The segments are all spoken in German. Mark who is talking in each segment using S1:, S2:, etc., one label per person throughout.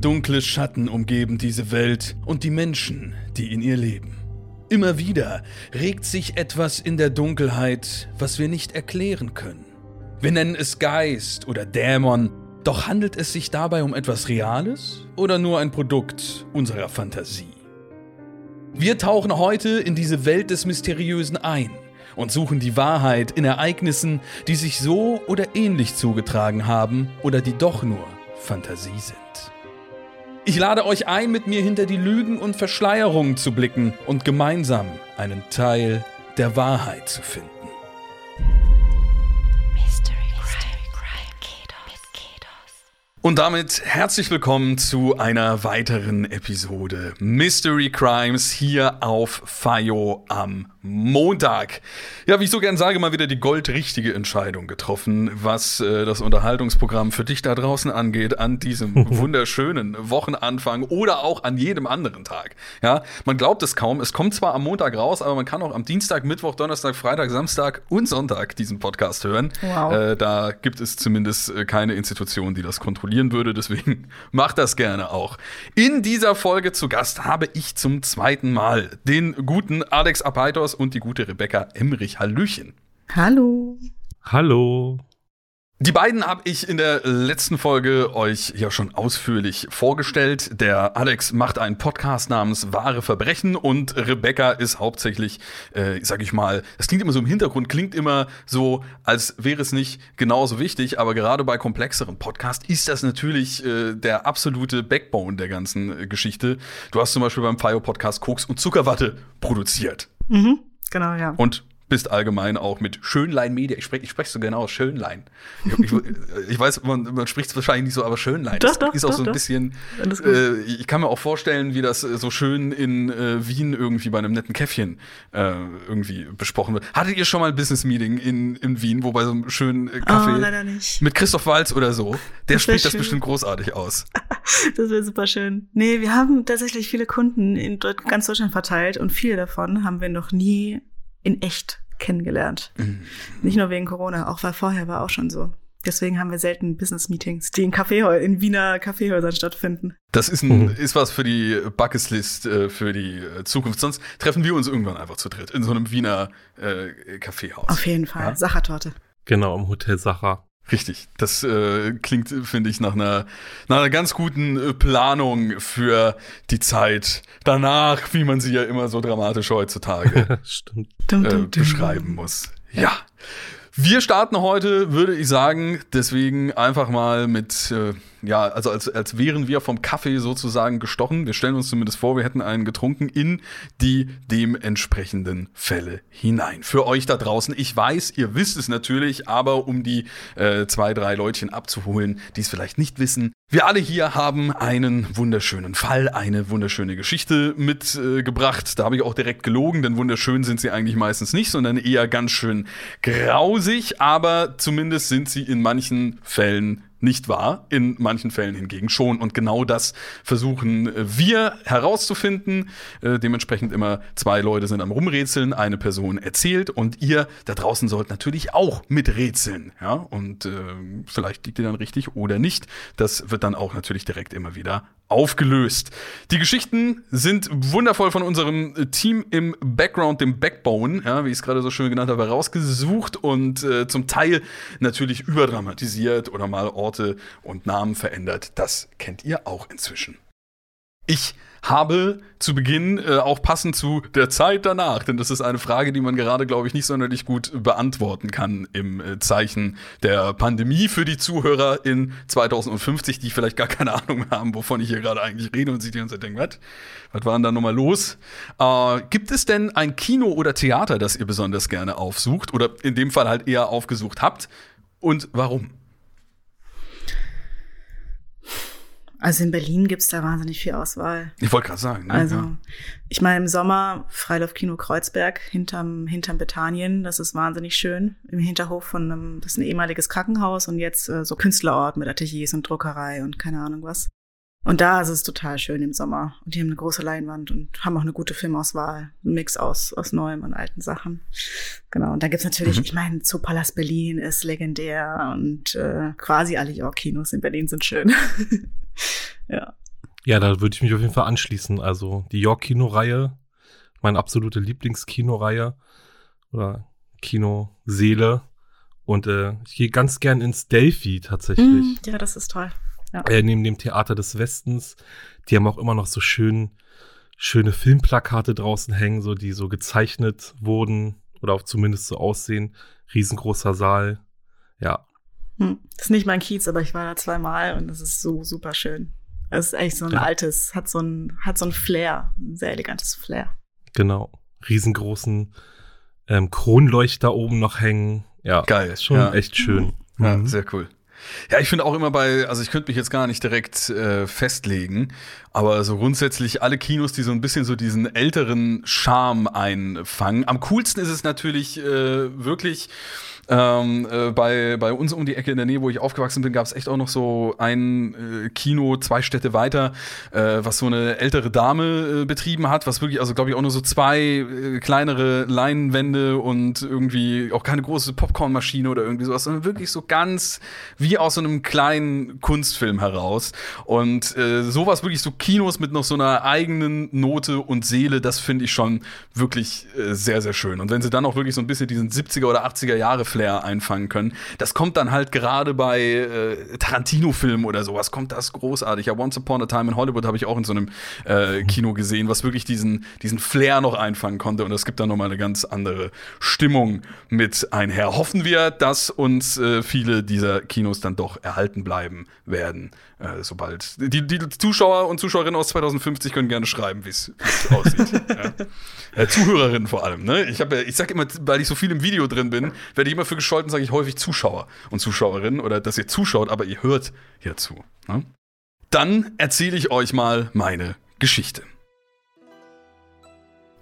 S1: Dunkle Schatten umgeben diese Welt und die Menschen, die in ihr leben. Immer wieder regt sich etwas in der Dunkelheit, was wir nicht erklären können. Wir nennen es Geist oder Dämon, doch handelt es sich dabei um etwas Reales oder nur ein Produkt unserer Fantasie? Wir tauchen heute in diese Welt des Mysteriösen ein und suchen die Wahrheit in Ereignissen, die sich so oder ähnlich zugetragen haben oder die doch nur Fantasie sind. Ich lade euch ein, mit mir hinter die Lügen und Verschleierungen zu blicken und gemeinsam einen Teil der Wahrheit zu finden. Und damit herzlich willkommen zu einer weiteren Episode Mystery Crimes hier auf FIO am Montag. Ja, wie ich so gern sage, mal wieder die goldrichtige Entscheidung getroffen, was äh, das Unterhaltungsprogramm für dich da draußen angeht, an diesem wunderschönen Wochenanfang oder auch an jedem anderen Tag. Ja, man glaubt es kaum. Es kommt zwar am Montag raus, aber man kann auch am Dienstag, Mittwoch, Donnerstag, Freitag, Samstag und Sonntag diesen Podcast hören. Wow. Äh, da gibt es zumindest äh, keine Institution, die das kontrollieren würde. Deswegen macht das gerne auch. In dieser Folge zu Gast habe ich zum zweiten Mal den guten Alex Apaitos und die gute Rebecca Emrich. Hallöchen.
S2: Hallo.
S3: Hallo.
S1: Die beiden habe ich in der letzten Folge euch ja schon ausführlich vorgestellt. Der Alex macht einen Podcast namens Wahre Verbrechen und Rebecca ist hauptsächlich, äh, sag ich mal, das klingt immer so im Hintergrund, klingt immer so, als wäre es nicht genauso wichtig, aber gerade bei komplexeren Podcasts ist das natürlich äh, der absolute Backbone der ganzen äh, Geschichte. Du hast zum Beispiel beim FIO Podcast Koks und Zuckerwatte produziert.
S2: Mhm, genau, ja.
S1: Und bist allgemein auch mit Schönlein Media. Ich spreche ich sprech so genau aus Schönlein. Ich, ich, ich, weiß, man, man spricht es wahrscheinlich nicht so, aber Schönlein
S2: doch, doch,
S1: ist auch
S2: doch,
S1: so ein bisschen. Äh, ich kann mir auch vorstellen, wie das so schön in äh, Wien irgendwie bei einem netten Käffchen äh, irgendwie besprochen wird. Hattet ihr schon mal ein Business Meeting in, in Wien, wo bei so einem schönen äh, Kaffee
S2: oh, leider nicht.
S1: mit Christoph Walz oder so? Der
S2: Das
S1: spricht das bestimmt großartig aus.
S2: Das wäre super schön. Nee, wir haben tatsächlich viele Kunden in ganz Deutschland verteilt und viele davon haben wir noch nie in echt kennengelernt.
S1: Mhm.
S2: Nicht nur wegen Corona, auch weil vorher war auch schon so. Deswegen haben wir selten Business-Meetings, die in, Kaffeehäu in Wiener Kaffeehäusern stattfinden.
S1: Das ist, ein,
S3: Mhm.
S1: ist was für die Bucketlist äh, für die äh, Zukunft. Sonst treffen wir uns irgendwann einfach zu dritt in so einem Wiener äh, Kaffeehaus.
S2: Auf jeden Fall.
S1: Ja?
S2: Sachertorte.
S3: Genau, im Hotel Sacher.
S1: Richtig. Das äh, klingt, finde ich, nach einer, nach einer ganz guten äh, Planung für die Zeit danach, wie man sie ja immer so dramatisch heutzutage äh,
S2: dum, dum.
S1: beschreiben muss. Ja. Wir starten heute, würde ich sagen, deswegen einfach mal mit, äh, ja, also als, als wären wir vom Kaffee sozusagen gestochen. Wir stellen uns zumindest vor, wir hätten einen getrunken in die dementsprechenden Fälle hinein. Für euch da draußen, ich weiß, ihr wisst es natürlich, aber um die äh, zwei, drei Leutchen abzuholen, die es vielleicht nicht wissen, wir alle hier haben einen wunderschönen Fall, eine wunderschöne Geschichte mitgebracht. Äh, da habe ich auch direkt gelogen, denn wunderschön sind sie eigentlich meistens nicht, sondern eher ganz schön grausig, aber zumindest sind sie in manchen Fällen nicht wahr, in manchen Fällen hingegen schon. Und genau das versuchen äh, wir herauszufinden. Äh, dementsprechend immer zwei Leute sind am Rumrätseln, eine Person erzählt und ihr da draußen sollt natürlich auch miträtseln. Ja? Und äh, vielleicht liegt ihr dann richtig oder nicht. Das wird dann auch natürlich direkt immer wieder aufgelöst. Die Geschichten sind wundervoll von unserem Team im Background, dem Backbone, ja, wie ich es gerade so schön genannt habe, herausgesucht und äh, zum Teil natürlich überdramatisiert oder mal Orte und Namen verändert. Das kennt ihr auch inzwischen. Ich habe zu Beginn äh, auch passend zu der Zeit danach, denn das ist eine Frage, die man gerade, glaube ich, nicht sonderlich gut beantworten kann im äh, Zeichen der Pandemie für die Zuhörer in 2050, die vielleicht gar keine Ahnung haben, wovon ich hier gerade eigentlich rede und sich die ganze Zeit denken, was? Was war denn da nochmal los? Äh, gibt es denn ein Kino oder Theater, das ihr besonders gerne aufsucht oder in dem Fall halt eher aufgesucht habt? Und warum?
S2: Also in Berlin gibt's da wahnsinnig viel Auswahl.
S1: Ich wollte gerade sagen. Ne?
S2: Also,
S1: ja.
S2: ich meine, im Sommer Freilaufkino Kreuzberg hinterm, hinterm Bethanien. Das ist wahnsinnig schön. Im Hinterhof von einem, das ist ein ehemaliges Krankenhaus und jetzt äh, so Künstlerort mit Ateliers und Druckerei und keine Ahnung was. Und da ist es total schön im Sommer. Und die haben eine große Leinwand und haben auch eine gute Filmauswahl. Ein Mix aus, aus neuem und alten Sachen. Genau. Und da gibt's natürlich,
S1: Mhm.
S2: ich meine, Zoopalast Berlin ist legendär und äh, quasi alle York-Kinos in Berlin sind schön. ja.
S3: Ja, da würde ich mich auf jeden Fall anschließen. Also die York-Kino-Reihe, meine absolute Lieblingskino-Reihe oder Kinoseele. Und äh, ich gehe ganz gern ins Delphi tatsächlich.
S2: Mm, ja, das ist toll. Ja.
S3: Äh, neben dem Theater des Westens. Die haben auch immer noch so schön, schöne Filmplakate draußen hängen, so die so gezeichnet wurden oder auch zumindest so aussehen. Riesengroßer Saal. Ja.
S2: Hm. Das ist nicht mein Kiez, aber ich war da zweimal und es ist so super schön. Es ist echt so ein
S3: Ja.
S2: altes, hat so ein, hat so ein Flair, ein sehr elegantes Flair.
S3: Genau. Riesengroßen ähm, Kronleuchter oben noch hängen. Ja,
S1: Geil,
S3: Ist schon
S1: ja.
S3: echt schön.
S1: Ja,
S3: Mhm.
S1: sehr cool. Ja, ich finde auch immer bei, also ich könnte mich jetzt gar nicht direkt äh, festlegen, aber so grundsätzlich alle Kinos, die so ein bisschen so diesen älteren Charme einfangen. Am coolsten ist es natürlich äh, wirklich ähm, äh, bei, bei uns um die Ecke in der Nähe, wo ich aufgewachsen bin, gab es echt auch noch so ein äh, Kino, zwei Städte weiter, äh, was so eine ältere Dame äh, betrieben hat, was wirklich, also glaube ich, auch nur so zwei äh, kleinere Leinwände und irgendwie auch keine große Popcornmaschine oder irgendwie sowas, sondern wirklich so ganz wie aus so einem kleinen Kunstfilm heraus. Und äh, sowas wirklich so Kinos mit noch so einer eigenen Note und Seele, das finde ich schon wirklich sehr, sehr schön. Und wenn sie dann auch wirklich so ein bisschen diesen 70er oder 80er Jahre Flair einfangen können, das kommt dann halt gerade bei äh, Tarantino-Filmen oder sowas, kommt das großartig. Ja, Once Upon a Time in Hollywood habe ich auch in so einem äh, Kino gesehen, was wirklich diesen, diesen Flair noch einfangen konnte. Und das gibt dann nochmal eine ganz andere Stimmung mit einher. Hoffen wir, dass uns äh, viele dieser Kinos dann doch erhalten bleiben werden, äh, sobald. Die, die Zuschauer und Zuschauerinnen aus 2050 können gerne schreiben, wie es aussieht. ja. äh, Zuhörerinnen vor allem, ne? Ich, hab ich sag immer, weil ich so viel im Video drin bin, werde ich immer für gescholten, sage ich häufig Zuschauer und Zuschauerinnen oder dass ihr zuschaut, aber ihr hört hier zu. Ne? Dann erzähle ich euch mal meine Geschichte.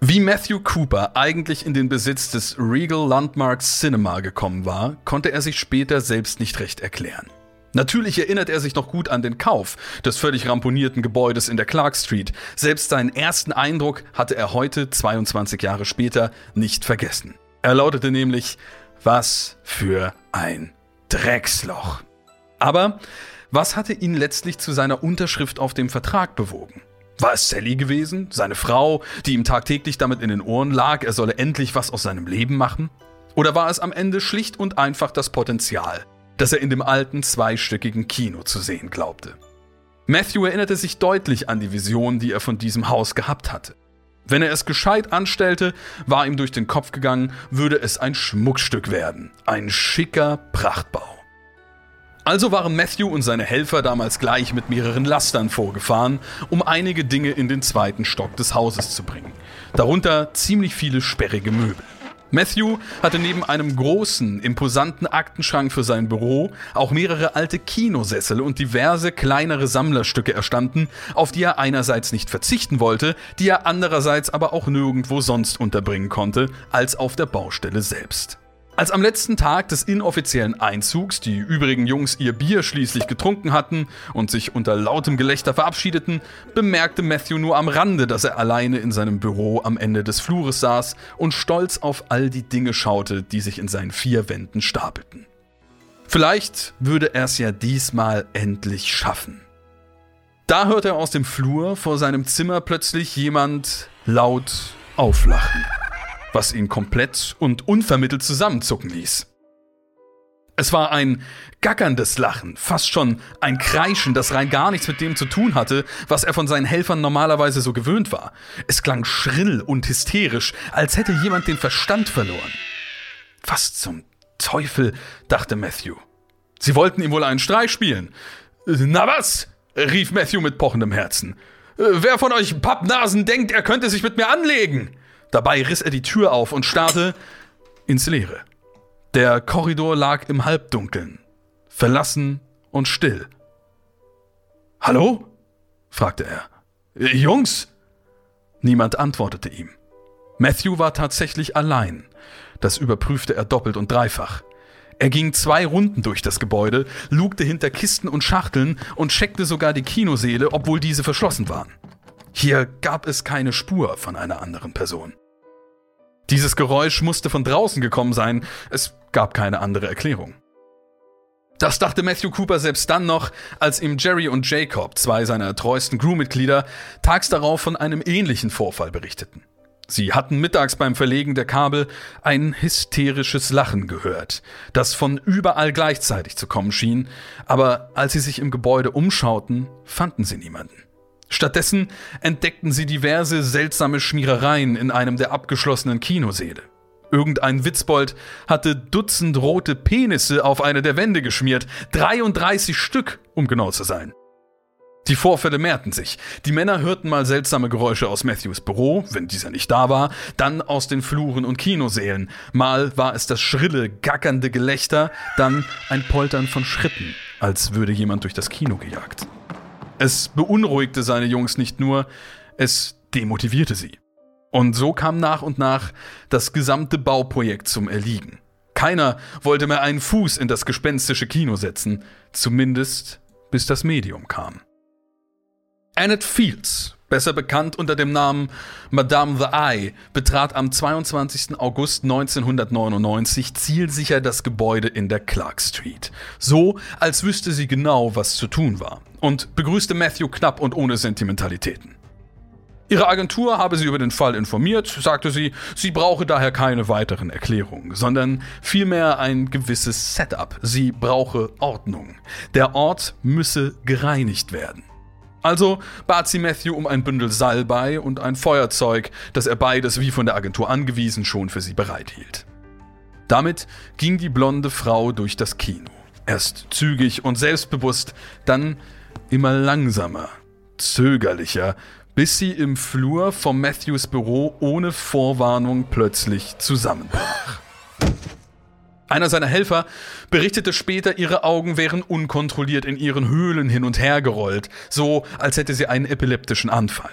S1: Wie Matthew Cooper eigentlich in den Besitz des Regal Landmark Cinema gekommen war, konnte er sich später selbst nicht recht erklären. Natürlich erinnert er sich noch gut an den Kauf des völlig ramponierten Gebäudes in der Clark Street. Selbst seinen ersten Eindruck hatte er heute, 22 Jahre später, nicht vergessen. Er lautete nämlich, was für ein Drecksloch. Aber was hatte ihn letztlich zu seiner Unterschrift auf dem Vertrag bewogen? War es Sally gewesen, seine Frau, die ihm tagtäglich damit in den Ohren lag, er solle endlich was aus seinem Leben machen? Oder war es am Ende schlicht und einfach das Potenzial, das er in dem alten zweistöckigen Kino zu sehen glaubte? Matthew erinnerte sich deutlich an die Vision, die er von diesem Haus gehabt hatte. Wenn er es gescheit anstellte, war ihm durch den Kopf gegangen, würde es ein Schmuckstück werden, ein schicker Prachtbau. Also waren Matthew und seine Helfer damals gleich mit mehreren Lastern vorgefahren, um einige Dinge in den zweiten Stock des Hauses zu bringen. Darunter ziemlich viele sperrige Möbel. Matthew hatte neben einem großen, imposanten Aktenschrank für sein Büro auch mehrere alte Kinosessel und diverse kleinere Sammlerstücke erstanden, auf die er einerseits nicht verzichten wollte, die er andererseits aber auch nirgendwo sonst unterbringen konnte, als auf der Baustelle selbst. Als am letzten Tag des inoffiziellen Einzugs die übrigen Jungs ihr Bier schließlich getrunken hatten und sich unter lautem Gelächter verabschiedeten, bemerkte Matthew nur am Rande, dass er alleine in seinem Büro am Ende des Flures saß und stolz auf all die Dinge schaute, die sich in seinen vier Wänden stapelten. Vielleicht würde er es ja diesmal endlich schaffen. Da hörte er aus dem Flur vor seinem Zimmer plötzlich jemand laut auflachen was ihn komplett und unvermittelt zusammenzucken ließ. Es war ein gackerndes Lachen, fast schon ein Kreischen, das rein gar nichts mit dem zu tun hatte, was er von seinen Helfern normalerweise so gewöhnt war. Es klang schrill und hysterisch, als hätte jemand den Verstand verloren. Was zum Teufel, dachte Matthew. Sie wollten ihm wohl einen Streich spielen. Na was? rief Matthew mit pochendem Herzen. Wer von euch Pappnasen denkt, er könnte sich mit mir anlegen? Dabei riss er die Tür auf und starrte ins Leere. Der Korridor lag im Halbdunkeln, verlassen und still. Hallo? fragte er. Jungs? Niemand antwortete ihm. Matthew war tatsächlich allein. Das überprüfte er doppelt und dreifach. Er ging zwei Runden durch das Gebäude, lugte hinter Kisten und Schachteln und checkte sogar die Kinoseele, obwohl diese verschlossen waren. Hier gab es keine Spur von einer anderen Person. Dieses Geräusch musste von draußen gekommen sein, es gab keine andere Erklärung. Das dachte Matthew Cooper selbst dann noch, als ihm Jerry und Jacob, zwei seiner treuesten Crewmitglieder, tags darauf von einem ähnlichen Vorfall berichteten. Sie hatten mittags beim Verlegen der Kabel ein hysterisches Lachen gehört, das von überall gleichzeitig zu kommen schien, aber als sie sich im Gebäude umschauten, fanden sie niemanden. Stattdessen entdeckten sie diverse seltsame Schmierereien in einem der abgeschlossenen Kinosäle. Irgendein Witzbold hatte Dutzend rote Penisse auf eine der Wände geschmiert, 33 Stück, um genau zu sein. Die Vorfälle mehrten sich. Die Männer hörten mal seltsame Geräusche aus Matthews Büro, wenn dieser nicht da war, dann aus den Fluren und Kinosälen. Mal war es das schrille, gackernde Gelächter, dann ein Poltern von Schritten, als würde jemand durch das Kino gejagt. Es beunruhigte seine Jungs nicht nur, es demotivierte sie. Und so kam nach und nach das gesamte Bauprojekt zum Erliegen. Keiner wollte mehr einen Fuß in das gespenstische Kino setzen, zumindest bis das Medium kam. Annette Fields, besser bekannt unter dem Namen Madame the Eye, betrat am 22. August 1999 zielsicher das Gebäude in der Clark Street. So, als wüsste sie genau, was zu tun war. Und begrüßte Matthew knapp und ohne Sentimentalitäten. Ihre Agentur habe sie über den Fall informiert, sagte sie, sie brauche daher keine weiteren Erklärungen, sondern vielmehr ein gewisses Setup. Sie brauche Ordnung. Der Ort müsse gereinigt werden. Also bat sie Matthew um ein Bündel Salbei und ein Feuerzeug, das er beides wie von der Agentur angewiesen schon für sie bereithielt. Damit ging die blonde Frau durch das Kino. Erst zügig und selbstbewusst, dann immer langsamer, zögerlicher, bis sie im Flur vom Matthews Büro ohne Vorwarnung plötzlich zusammenbrach. Einer seiner Helfer berichtete später, ihre Augen wären unkontrolliert in ihren Höhlen hin und her gerollt, so als hätte sie einen epileptischen Anfall.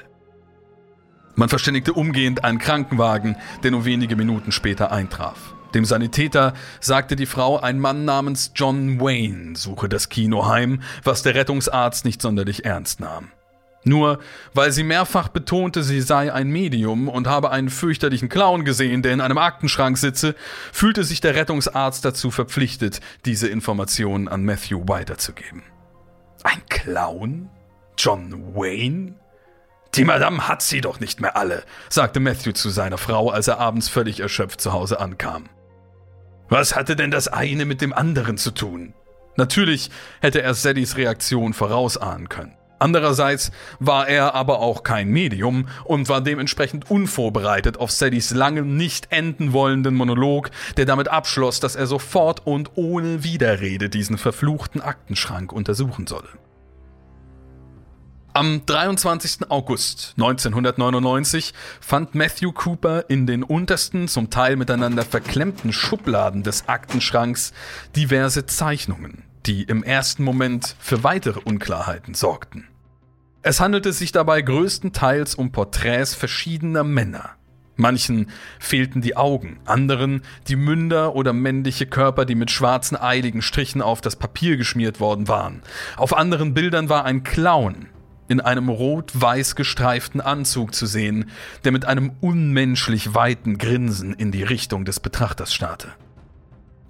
S1: Man verständigte umgehend einen Krankenwagen, der nur wenige Minuten später eintraf. Dem Sanitäter sagte die Frau, ein Mann namens John Wayne suche das Kino heim, was der Rettungsarzt nicht sonderlich ernst nahm. Nur weil sie mehrfach betonte, sie sei ein Medium und habe einen fürchterlichen Clown gesehen, der in einem Aktenschrank sitze, fühlte sich der Rettungsarzt dazu verpflichtet, diese Informationen an Matthew weiterzugeben. Ein Clown? John Wayne? Die Madame hat sie doch nicht mehr alle, sagte Matthew zu seiner Frau, als er abends völlig erschöpft zu Hause ankam. Was hatte denn das eine mit dem anderen zu tun? Natürlich hätte er Sallys Reaktion vorausahnen können. Andererseits war er aber auch kein Medium und war dementsprechend unvorbereitet auf Sallys langen, nicht enden wollenden Monolog, der damit abschloss, dass er sofort und ohne Widerrede diesen verfluchten Aktenschrank untersuchen solle. Am 23. August 1999 fand Matthew Cooper in den untersten, zum Teil miteinander verklemmten Schubladen des Aktenschranks diverse Zeichnungen, die im ersten Moment für weitere Unklarheiten sorgten. Es handelte sich dabei größtenteils um Porträts verschiedener Männer. Manchen fehlten die Augen, anderen die Münder oder männliche Körper, die mit schwarzen eiligen Strichen auf das Papier geschmiert worden waren. Auf anderen Bildern war ein Clown in einem rot-weiß gestreiften Anzug zu sehen, der mit einem unmenschlich weiten Grinsen in die Richtung des Betrachters starrte.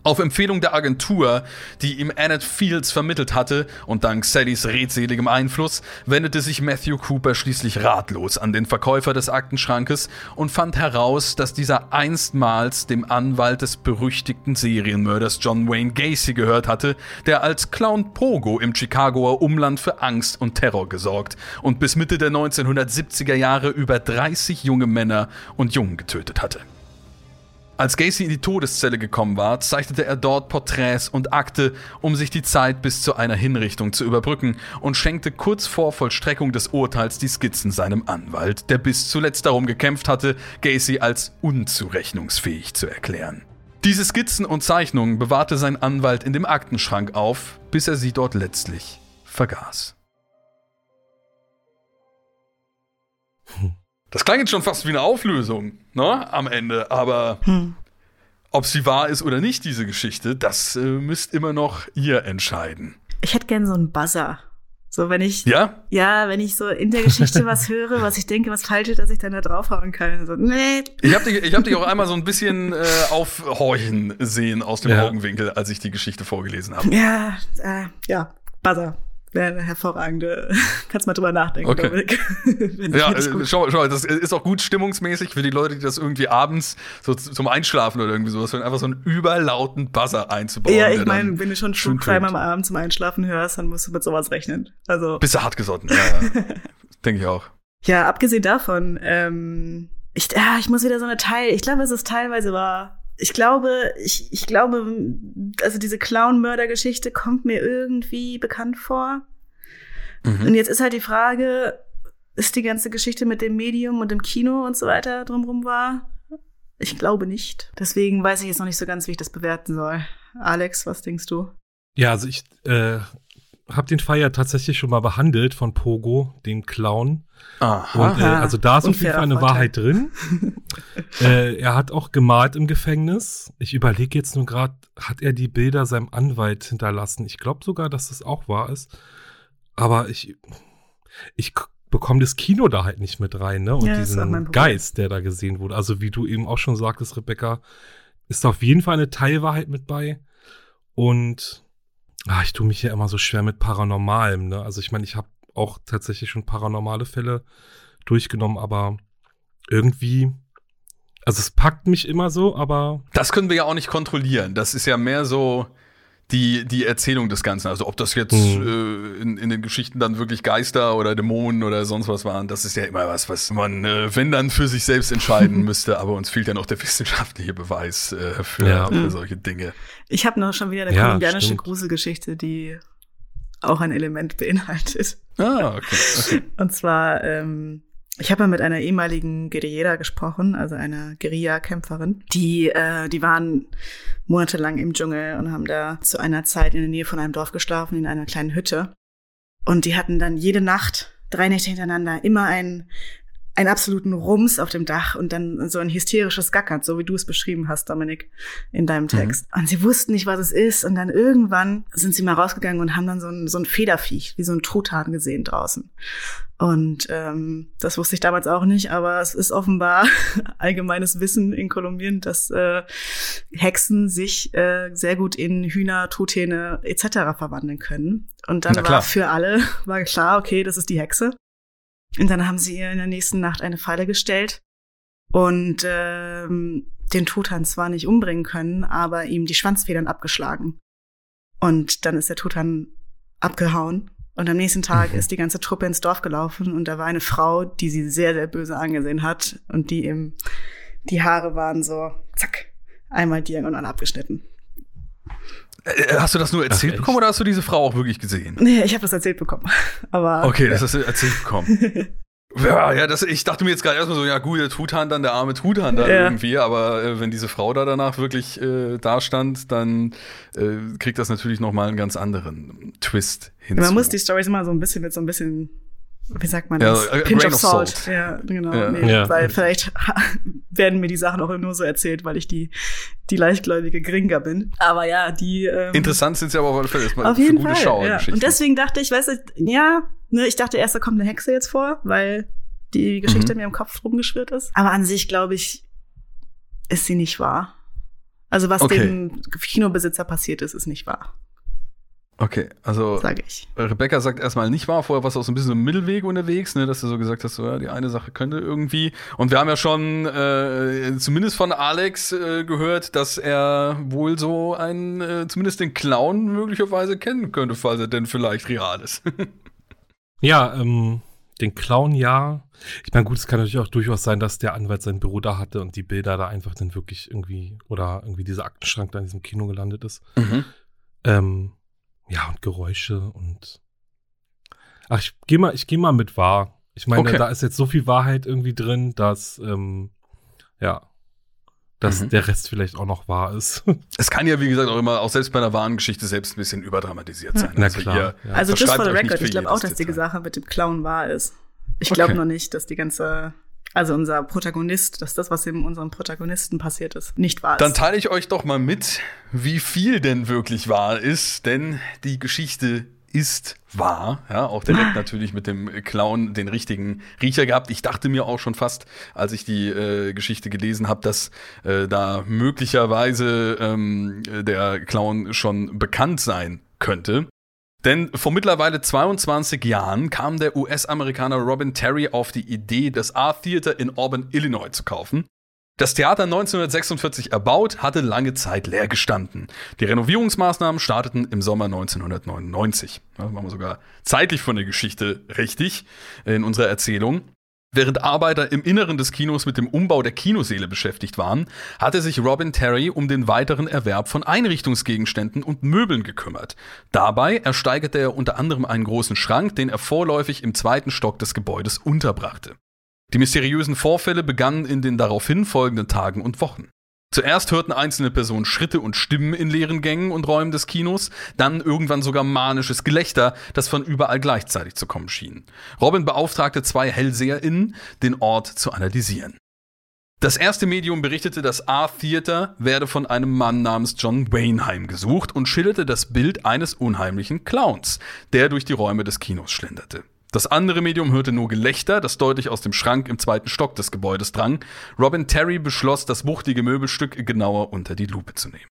S1: Auf Empfehlung der Agentur, die ihm Annette Fields vermittelt hatte, und dank Sallys redseligem Einfluss, wendete sich Matthew Cooper schließlich ratlos an den Verkäufer des Aktenschrankes und fand heraus, dass dieser einstmals dem Anwalt des berüchtigten Serienmörders John Wayne Gacy gehört hatte, der als Clown Pogo im Chicagoer Umland für Angst und Terror gesorgt und bis Mitte der 1970er Jahre über 30 junge Männer und Jungen getötet hatte. Als Gacy in die Todeszelle gekommen war, zeichnete er dort Porträts und Akte, um sich die Zeit bis zu einer Hinrichtung zu überbrücken und schenkte kurz vor Vollstreckung des Urteils die Skizzen seinem Anwalt, der bis zuletzt darum gekämpft hatte, Gacy als unzurechnungsfähig zu erklären. Diese Skizzen und Zeichnungen bewahrte sein Anwalt in dem Aktenschrank auf, bis er sie dort letztlich vergaß. Das klang jetzt schon fast wie eine Auflösung, ne, am Ende, aber hm. ob sie wahr ist oder nicht, diese Geschichte, das äh, müsst immer noch ihr entscheiden.
S2: Ich hätte gern so einen Buzzer. So, wenn ich,
S1: Ja?
S2: ja, wenn ich so in der Geschichte was höre, was ich denke, was falsch ist, dass ich dann da draufhauen kann. So, nee.
S1: Ich habe dich, ich hab dich auch einmal so ein bisschen äh, aufhorchen sehen aus dem
S3: Ja.
S1: Augenwinkel, als ich die Geschichte vorgelesen habe.
S2: Ja, äh, ja, Buzzer. Wäre eine hervorragende. Kannst mal drüber nachdenken,
S1: Okay. Ja, äh, schau, schau, das ist auch gut stimmungsmäßig für die Leute, die das irgendwie abends so zum Einschlafen oder irgendwie sowas hören, einfach so einen überlauten Buzzer einzubauen.
S2: ja, ich meine, wenn du schon True Crime am Abend zum Einschlafen hörst, dann musst du mit sowas rechnen. Also.
S1: Bist du hart gesotten, ja. Denke ich auch.
S2: Ja, abgesehen davon, ähm, ich, ja, ich muss wieder so eine Teil, ich glaube, es ist teilweise wahr. Ich glaube, ich, ich glaube, also diese Clown-Mörder-Geschichte kommt mir irgendwie bekannt vor.
S1: Mhm.
S2: Und jetzt ist halt die Frage, ist die ganze Geschichte mit dem Medium und dem Kino und so weiter drumrum wahr? Ich glaube nicht. Deswegen weiß ich jetzt noch nicht so ganz, wie ich das bewerten soll. Alex, was denkst du?
S3: Ja, also ich äh, habe den Fall ja tatsächlich schon mal behandelt von Pogo, dem Clown.
S1: Aha.
S3: Und äh, also da ist auf jeden Fall eine
S2: Vorteil.
S3: Wahrheit drin. äh, er hat auch gemalt im Gefängnis. Ich überlege jetzt nur gerade, hat er die Bilder seinem Anwalt hinterlassen? Ich glaube sogar, dass das auch wahr ist. Aber ich, ich bekomme das Kino da halt nicht mit rein, ne? Und
S2: Ja,
S3: diesen. Geist, der da gesehen wurde. Also wie du eben auch schon sagtest, Rebecca, ist auf jeden Fall eine Teilwahrheit mit bei. Und ah, ich tue mich ja immer so schwer mit Paranormalem, ne? Also ich meine, ich habe auch tatsächlich schon paranormale Fälle durchgenommen, aber irgendwie, also es packt mich immer so, aber
S1: Das können wir ja auch nicht kontrollieren. Das ist ja mehr so die, die Erzählung des Ganzen. Also ob das jetzt
S3: Mhm.
S1: äh, in, in den Geschichten dann wirklich Geister oder Dämonen oder sonst was waren, das ist ja immer was, was man, äh, wenn dann für sich selbst entscheiden müsste. Aber uns fehlt ja noch der wissenschaftliche Beweis äh, für,
S3: Ja.
S1: für solche Dinge.
S2: Ich habe noch schon wieder eine
S3: Ja,
S2: kolumbianische
S3: stimmt.
S2: Gruselgeschichte, die auch ein Element beinhaltet.
S1: Ah, okay. okay.
S2: Und zwar, ähm, ich habe mal mit einer ehemaligen Guerillera gesprochen, also einer Guerilla-Kämpferin. Die, äh, die waren monatelang im Dschungel und haben da zu einer Zeit in der Nähe von einem Dorf geschlafen, in einer kleinen Hütte. Und die hatten dann jede Nacht, drei Nächte hintereinander, immer einen, einen absoluten Rums auf dem Dach und dann so ein hysterisches Gackern, so wie du es beschrieben hast, Dominik, in deinem Text. Und sie wussten nicht, was es ist. Und dann irgendwann sind sie mal rausgegangen und haben dann so ein, so ein Federviech, wie so ein Truthahn gesehen draußen. Und ähm, das wusste ich damals auch nicht, aber es ist offenbar allgemeines Wissen in Kolumbien, dass äh, Hexen sich äh, sehr gut in Hühner, Truthähne etc. verwandeln können. Und dann war für alle war klar, okay, das ist die Hexe. Und dann haben sie ihr in der nächsten Nacht eine Falle gestellt und ähm, den Truthahn zwar nicht umbringen können, aber ihm die Schwanzfedern abgeschlagen. Und dann ist der Truthahn abgehauen. Und am nächsten Tag
S1: Mhm.
S2: ist die ganze Truppe ins Dorf gelaufen und da war eine Frau, die sie sehr, sehr böse angesehen hat und die im, die Haare waren so, zack, einmal diagonal abgeschnitten.
S1: Äh, Hast du das nur erzählt
S3: Ach,
S1: bekommen oder hast du diese Frau auch wirklich gesehen?
S2: Nee, ich habe das erzählt bekommen. Aber
S1: Okay, das hast du erzählt bekommen. Ja, ja, das, ich dachte mir jetzt gerade erstmal so, ja gut, der Truthahn dann, der arme Truthahn da
S2: Ja.
S1: irgendwie, aber äh, wenn diese Frau da danach wirklich äh, da stand, dann äh, kriegt das natürlich nochmal einen ganz anderen Twist hinzu.
S2: man muss die Stories immer so ein bisschen mit so ein bisschen, wie sagt man
S1: Ja,
S2: das?
S1: a- a
S2: Pinch
S1: grain
S2: of salt.
S1: salt.
S2: Ja, genau.
S1: Ja.
S2: Nee,
S3: Ja.
S2: Weil vielleicht werden mir die Sachen auch nur so erzählt, weil ich die, die leichtgläubige Gringa bin. Aber ja, die. Ähm,
S1: Interessant sind sie aber auf alle Fälle. erstmal
S2: Auf
S1: für
S2: jeden
S1: gute
S2: Fall. Ja.
S1: Schauergeschichten.
S2: Und deswegen dachte ich, weißt du, ja, ne, ich dachte erst, da kommt eine Hexe jetzt vor, weil die Geschichte
S1: Mhm.
S2: mir im Kopf rumgeschwirrt ist. Aber an sich, glaube ich, ist sie nicht wahr. Also was
S1: Okay.
S2: dem Kinobesitzer passiert ist, ist nicht wahr,
S1: Okay, also
S2: sage ich.
S1: Rebecca sagt erstmal nicht wahr, vorher warst du auch so ein bisschen im Mittelweg unterwegs, ne, dass du so gesagt hast, so, ja, die eine Sache könnte irgendwie. Und wir haben ja schon äh, zumindest von Alex äh, gehört, dass er wohl so einen, äh, zumindest den Clown möglicherweise kennen könnte, falls er denn vielleicht real ist.
S3: ja, ähm, den Clown ja. Ich meine, gut, es kann natürlich auch durchaus sein, dass der Anwalt sein Büro da hatte und die Bilder da einfach dann wirklich irgendwie oder irgendwie dieser Aktenschrank da in diesem Kino gelandet ist.
S1: Mhm.
S3: Ähm, ja, und Geräusche und. Ach, ich gehe mal, ich geh mal mit wahr. Ich meine,
S1: Okay.
S3: da ist jetzt so viel Wahrheit irgendwie drin, dass, ähm, ja, dass
S1: Mhm.
S3: der Rest vielleicht auch noch wahr ist.
S1: Es kann ja, wie gesagt, auch immer, auch selbst bei einer wahren Geschichte selbst ein bisschen überdramatisiert sein.
S3: Na
S1: Also
S3: klar,
S1: ihr
S3: ja.
S2: Also just for the record, ich glaube auch, dass die. Sache mit dem Clown wahr ist. Ich
S1: Okay.
S2: glaube noch nicht, dass die ganze, also unser Protagonist, dass das, was in unserem Protagonisten passiert ist, nicht wahr ist.
S1: Dann teile ich euch doch mal mit, wie viel denn wirklich wahr ist, denn die Geschichte ist wahr. Ja, auch direkt natürlich mit dem Clown den richtigen Riecher gehabt. Ich dachte mir auch schon fast, als ich die äh, Geschichte gelesen habe, dass äh, da möglicherweise ähm, der Clown schon bekannt sein könnte. Denn vor mittlerweile 22 Jahren kam der US-Amerikaner Robin Terry auf die Idee, das Art Theater in Auburn, Illinois zu kaufen. Das Theater 1946 erbaut, hatte lange Zeit leer gestanden. Die Renovierungsmaßnahmen starteten im Sommer 1999. Das machen wir sogar zeitlich von der Geschichte richtig in unserer Erzählung. Während Arbeiter im Inneren des Kinos mit dem Umbau der Kinoseele beschäftigt waren, hatte sich Robin Terry um den weiteren Erwerb von Einrichtungsgegenständen und Möbeln gekümmert. Dabei ersteigerte er unter anderem einen großen Schrank, den er vorläufig im zweiten Stock des Gebäudes unterbrachte. Die mysteriösen Vorfälle begannen in den daraufhin folgenden Tagen und Wochen. Zuerst hörten einzelne Personen Schritte und Stimmen in leeren Gängen und Räumen des Kinos, dann irgendwann sogar manisches Gelächter, das von überall gleichzeitig zu kommen schien. Robin beauftragte zwei HellseherInnen, den Ort zu analysieren. Das erste Medium berichtete, das Art Theater werde von einem Mann namens John Wayne heimgesucht und schilderte das Bild eines unheimlichen Clowns, der durch die Räume des Kinos schlenderte. Das andere Medium hörte nur Gelächter, das deutlich aus dem Schrank im zweiten Stock des Gebäudes drang. Robin Terry beschloss, das wuchtige Möbelstück genauer unter die Lupe zu nehmen.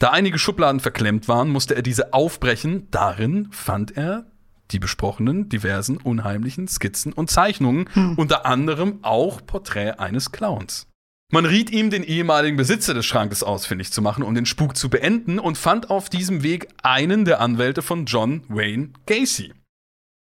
S1: Da einige Schubladen verklemmt waren, musste er diese aufbrechen. Darin fand er die besprochenen diversen unheimlichen Skizzen und Zeichnungen, hm. unter anderem auch Porträt eines Clowns. Man riet ihm, den ehemaligen Besitzer des Schrankes ausfindig zu machen, um den Spuk zu beenden, und fand auf diesem Weg einen der Anwälte von John Wayne Gacy.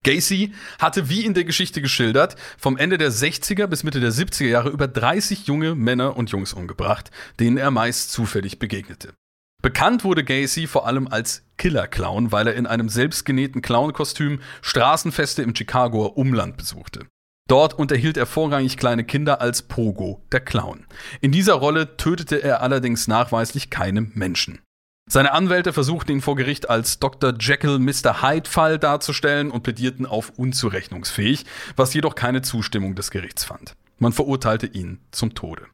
S1: Gacy hatte, wie in der Geschichte geschildert, vom Ende der 60er bis Mitte der 70er Jahre über 30 junge Männer und Jungs umgebracht, denen er meist zufällig begegnete. Bekannt wurde Gacy vor allem als Killer-Clown, weil er in einem selbstgenähten Clown-Kostüm Straßenfeste im Chicagoer Umland besuchte. Dort unterhielt er vorrangig kleine Kinder als Pogo, der Clown. In dieser Rolle tötete er allerdings nachweislich keine Menschen. Seine Anwälte versuchten ihn vor Gericht als Dr. Jekyll Mr. Hyde Fall darzustellen und plädierten auf unzurechnungsfähig, was jedoch keine Zustimmung des Gerichts fand. Man verurteilte ihn zum Tode.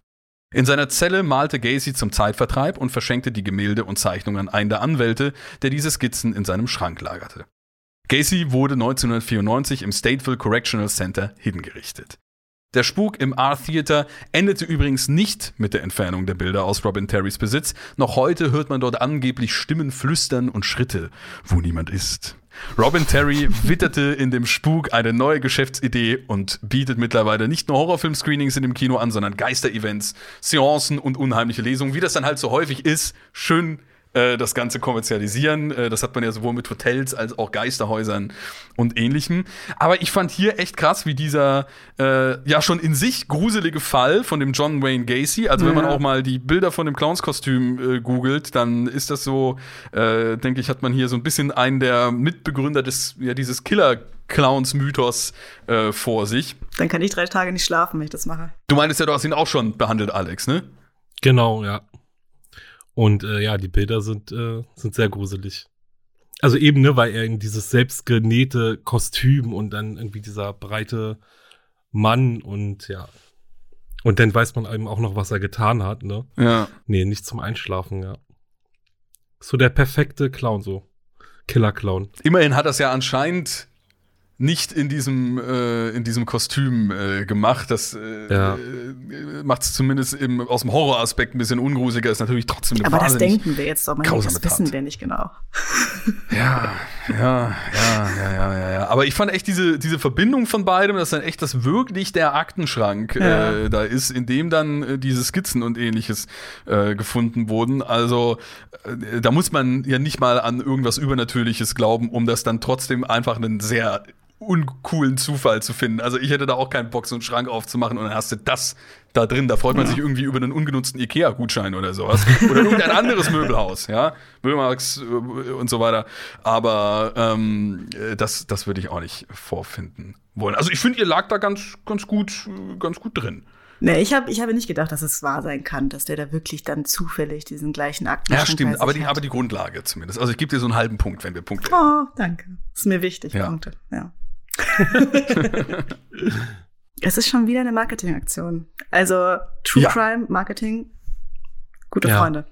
S1: In seiner Zelle malte Gacy zum Zeitvertreib und verschenkte die Gemälde und Zeichnungen an einen der Anwälte, der diese Skizzen in seinem Schrank lagerte. Gacy wurde 1994 im Stateville Correctional Center hingerichtet. Der Spuk im Art Theater endete übrigens nicht mit der Entfernung der Bilder aus Robin Terrys Besitz. Noch heute hört man dort angeblich Stimmen flüstern und Schritte, wo niemand ist. Robin Terry witterte in dem Spuk eine neue Geschäftsidee und bietet mittlerweile nicht nur Horrorfilm-Screenings in dem Kino an, sondern Geisterevents, Seancen und unheimliche Lesungen, wie das dann halt so häufig ist. Schön äh, das Ganze kommerzialisieren. Äh, das hat man ja sowohl mit Hotels als auch Geisterhäusern und ähnlichem. Aber ich fand hier echt krass, wie dieser äh, ja schon in sich gruselige Fall von dem John Wayne Gacy, also wenn man auch mal die Bilder von dem Clownskostüm äh, googelt, dann ist das so, äh, denke ich, hat man hier so ein bisschen einen der Mitbegründer des, ja, dieses Killer Clowns-Mythos äh, vor sich.
S2: Dann kann ich drei Tage nicht schlafen, wenn ich das mache.
S1: Du meintest ja, du hast ihn auch schon behandelt, Alex, ne?
S3: Genau, ja. Und äh, ja, die Bilder sind, äh, sind sehr gruselig. Also eben, ne, weil er in dieses selbstgenähte Kostüm und dann irgendwie dieser breite Mann und ja. Und dann weiß man eben auch noch, was er getan hat, ne?
S1: Ja.
S3: Nee, nicht zum Einschlafen, ja. So der perfekte Clown, so. Killer-Clown.
S1: Immerhin hat das ja anscheinend nicht in diesem, äh, in diesem Kostüm äh, gemacht. Das äh, ja. Äh, macht es zumindest im, aus dem Horroraspekt ein bisschen ungruseliger. Ist natürlich trotzdem eine
S2: Aber das denken wir jetzt doch mal nicht. Das wissen wir nicht genau.
S1: Ja, ja, ja, ja, ja, ja. Aber ich fand echt diese, diese Verbindung von beidem, dass dann echt das wirklich der Aktenschrank ja. äh, da ist, in dem dann äh, diese Skizzen und ähnliches äh, gefunden wurden. Also äh, da muss man ja nicht mal an irgendwas Übernatürliches glauben, um das dann trotzdem einfach einen sehr uncoolen Zufall zu finden. Also ich hätte da auch keinen Bock, so einen Schrank aufzumachen und dann hast du das da drin. Da freut man ja. sich irgendwie über einen ungenutzten Ikea-Gutschein oder sowas. oder irgendein anderes Möbelhaus, ja. Möbelmarks äh, und so weiter. Aber ähm, das, das würde ich auch nicht vorfinden wollen. Also ich finde, ihr lag da ganz, ganz gut, ganz gut drin.
S2: Nee, ich, hab, ich habe nicht gedacht, dass es wahr sein kann, dass der da wirklich dann zufällig diesen gleichen Akten
S1: Ja, stimmt, aber die, aber die Grundlage zumindest. Also ich gebe dir so einen halben Punkt, wenn wir Punkte
S2: Oh, danke. Ist mir wichtig, ja. Punkte. Ja. es ist schon wieder eine Marketingaktion. Also True ja. Crime Marketing, gute ja. Freunde.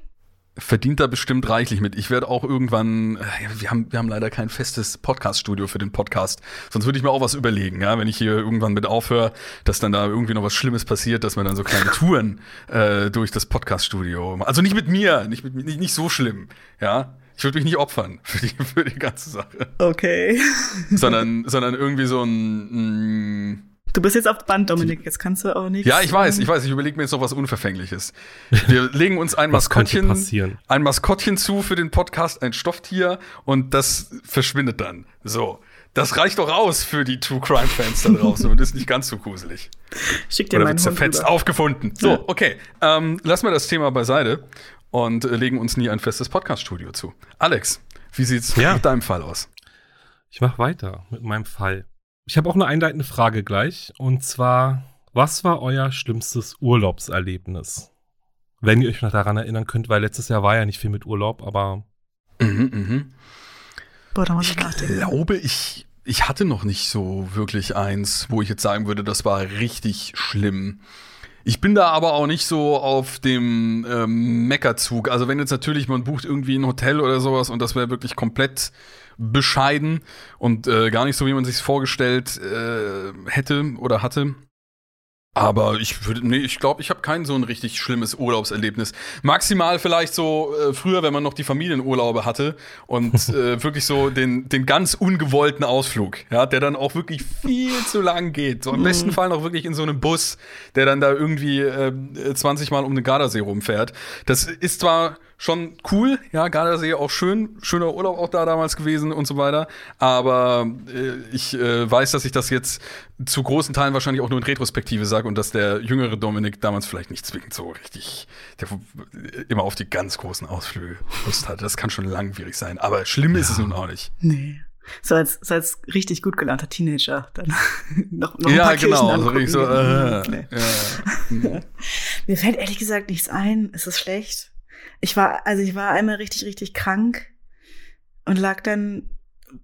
S1: verdient da bestimmt reichlich mit. Ich werde auch irgendwann, äh, wir haben, wir haben leider kein festes Podcast-Studio für den Podcast. Sonst würde ich mir auch was überlegen, ja, wenn ich hier irgendwann mit aufhöre, dass dann da irgendwie noch was Schlimmes passiert, dass man dann so kleine Touren äh, durch das Podcast-Studio. Also nicht mit mir, nicht, mit, nicht, nicht so schlimm, ja. Ich würde mich nicht opfern für die, für die ganze Sache.
S2: Okay.
S1: sondern, sondern irgendwie so ein, ein
S2: Du bist jetzt auf Band, Dominik, jetzt kannst du auch nicht.
S1: Ja, ich weiß, ich weiß, ich überlege mir jetzt noch was Unverfängliches. Wir legen uns ein Maskottchen, ein Maskottchen zu für den Podcast, ein Stofftier und das verschwindet dann. So. Das reicht doch aus für die True Crime Fans da draußen und ist nicht ganz so gruselig.
S2: Schick dir
S1: Oder
S2: meinen
S1: wird zerfetzt aufgefunden. So, ja. okay. Ähm, lassen wir das Thema beiseite und äh, legen uns nie ein festes Podcast-Studio zu. Alex, wie sieht's ja. mit deinem Fall aus?
S3: Ich mach weiter mit meinem Fall. Ich habe auch eine einleitende Frage gleich. Und zwar, was war euer schlimmstes Urlaubserlebnis? Wenn ihr euch noch daran erinnern könnt, weil letztes Jahr war ja nicht viel mit Urlaub, aber.
S1: Mhm, mhm. Boah, da muss ich, ich glaube, ich, ich hatte noch nicht so wirklich eins, wo ich jetzt sagen würde, das war richtig schlimm. Ich bin da aber auch nicht so auf dem ähm, Meckerzug. Also wenn jetzt natürlich man bucht irgendwie ein Hotel oder sowas und das wäre wirklich komplett bescheiden und äh, gar nicht so, wie man sich vorgestellt äh, hätte oder hatte. Aber ich würde, nee, ich glaube, ich habe kein so ein richtig schlimmes Urlaubserlebnis. Maximal vielleicht so äh, früher, wenn man noch die Familienurlaube hatte und äh, wirklich so den, den ganz ungewollten Ausflug, ja, der dann auch wirklich viel zu lang geht. So im mhm. besten Fall noch wirklich in so einem Bus, der dann da irgendwie äh, 20 Mal um den Gardasee rumfährt. Das ist zwar schon cool, ja, Gardasee auch schön, schöner Urlaub auch da damals gewesen und so weiter. Aber äh, ich äh, weiß, dass ich das jetzt zu großen Teilen wahrscheinlich auch nur in Retrospektive sage und dass der jüngere Dominik damals vielleicht nicht zwingend so richtig, der immer auf die ganz großen Ausflüge Lust hatte. Das kann schon langwierig sein, aber schlimm ja. ist es nun auch nicht.
S2: Nee. So als, so als richtig gut gelernter Teenager dann
S1: noch, noch ein ja, paar genau, angucken. so äh, nee.
S2: ja. Mir fällt ehrlich gesagt nichts ein. Ist es schlecht? Ich war, also ich war einmal richtig, richtig krank und lag dann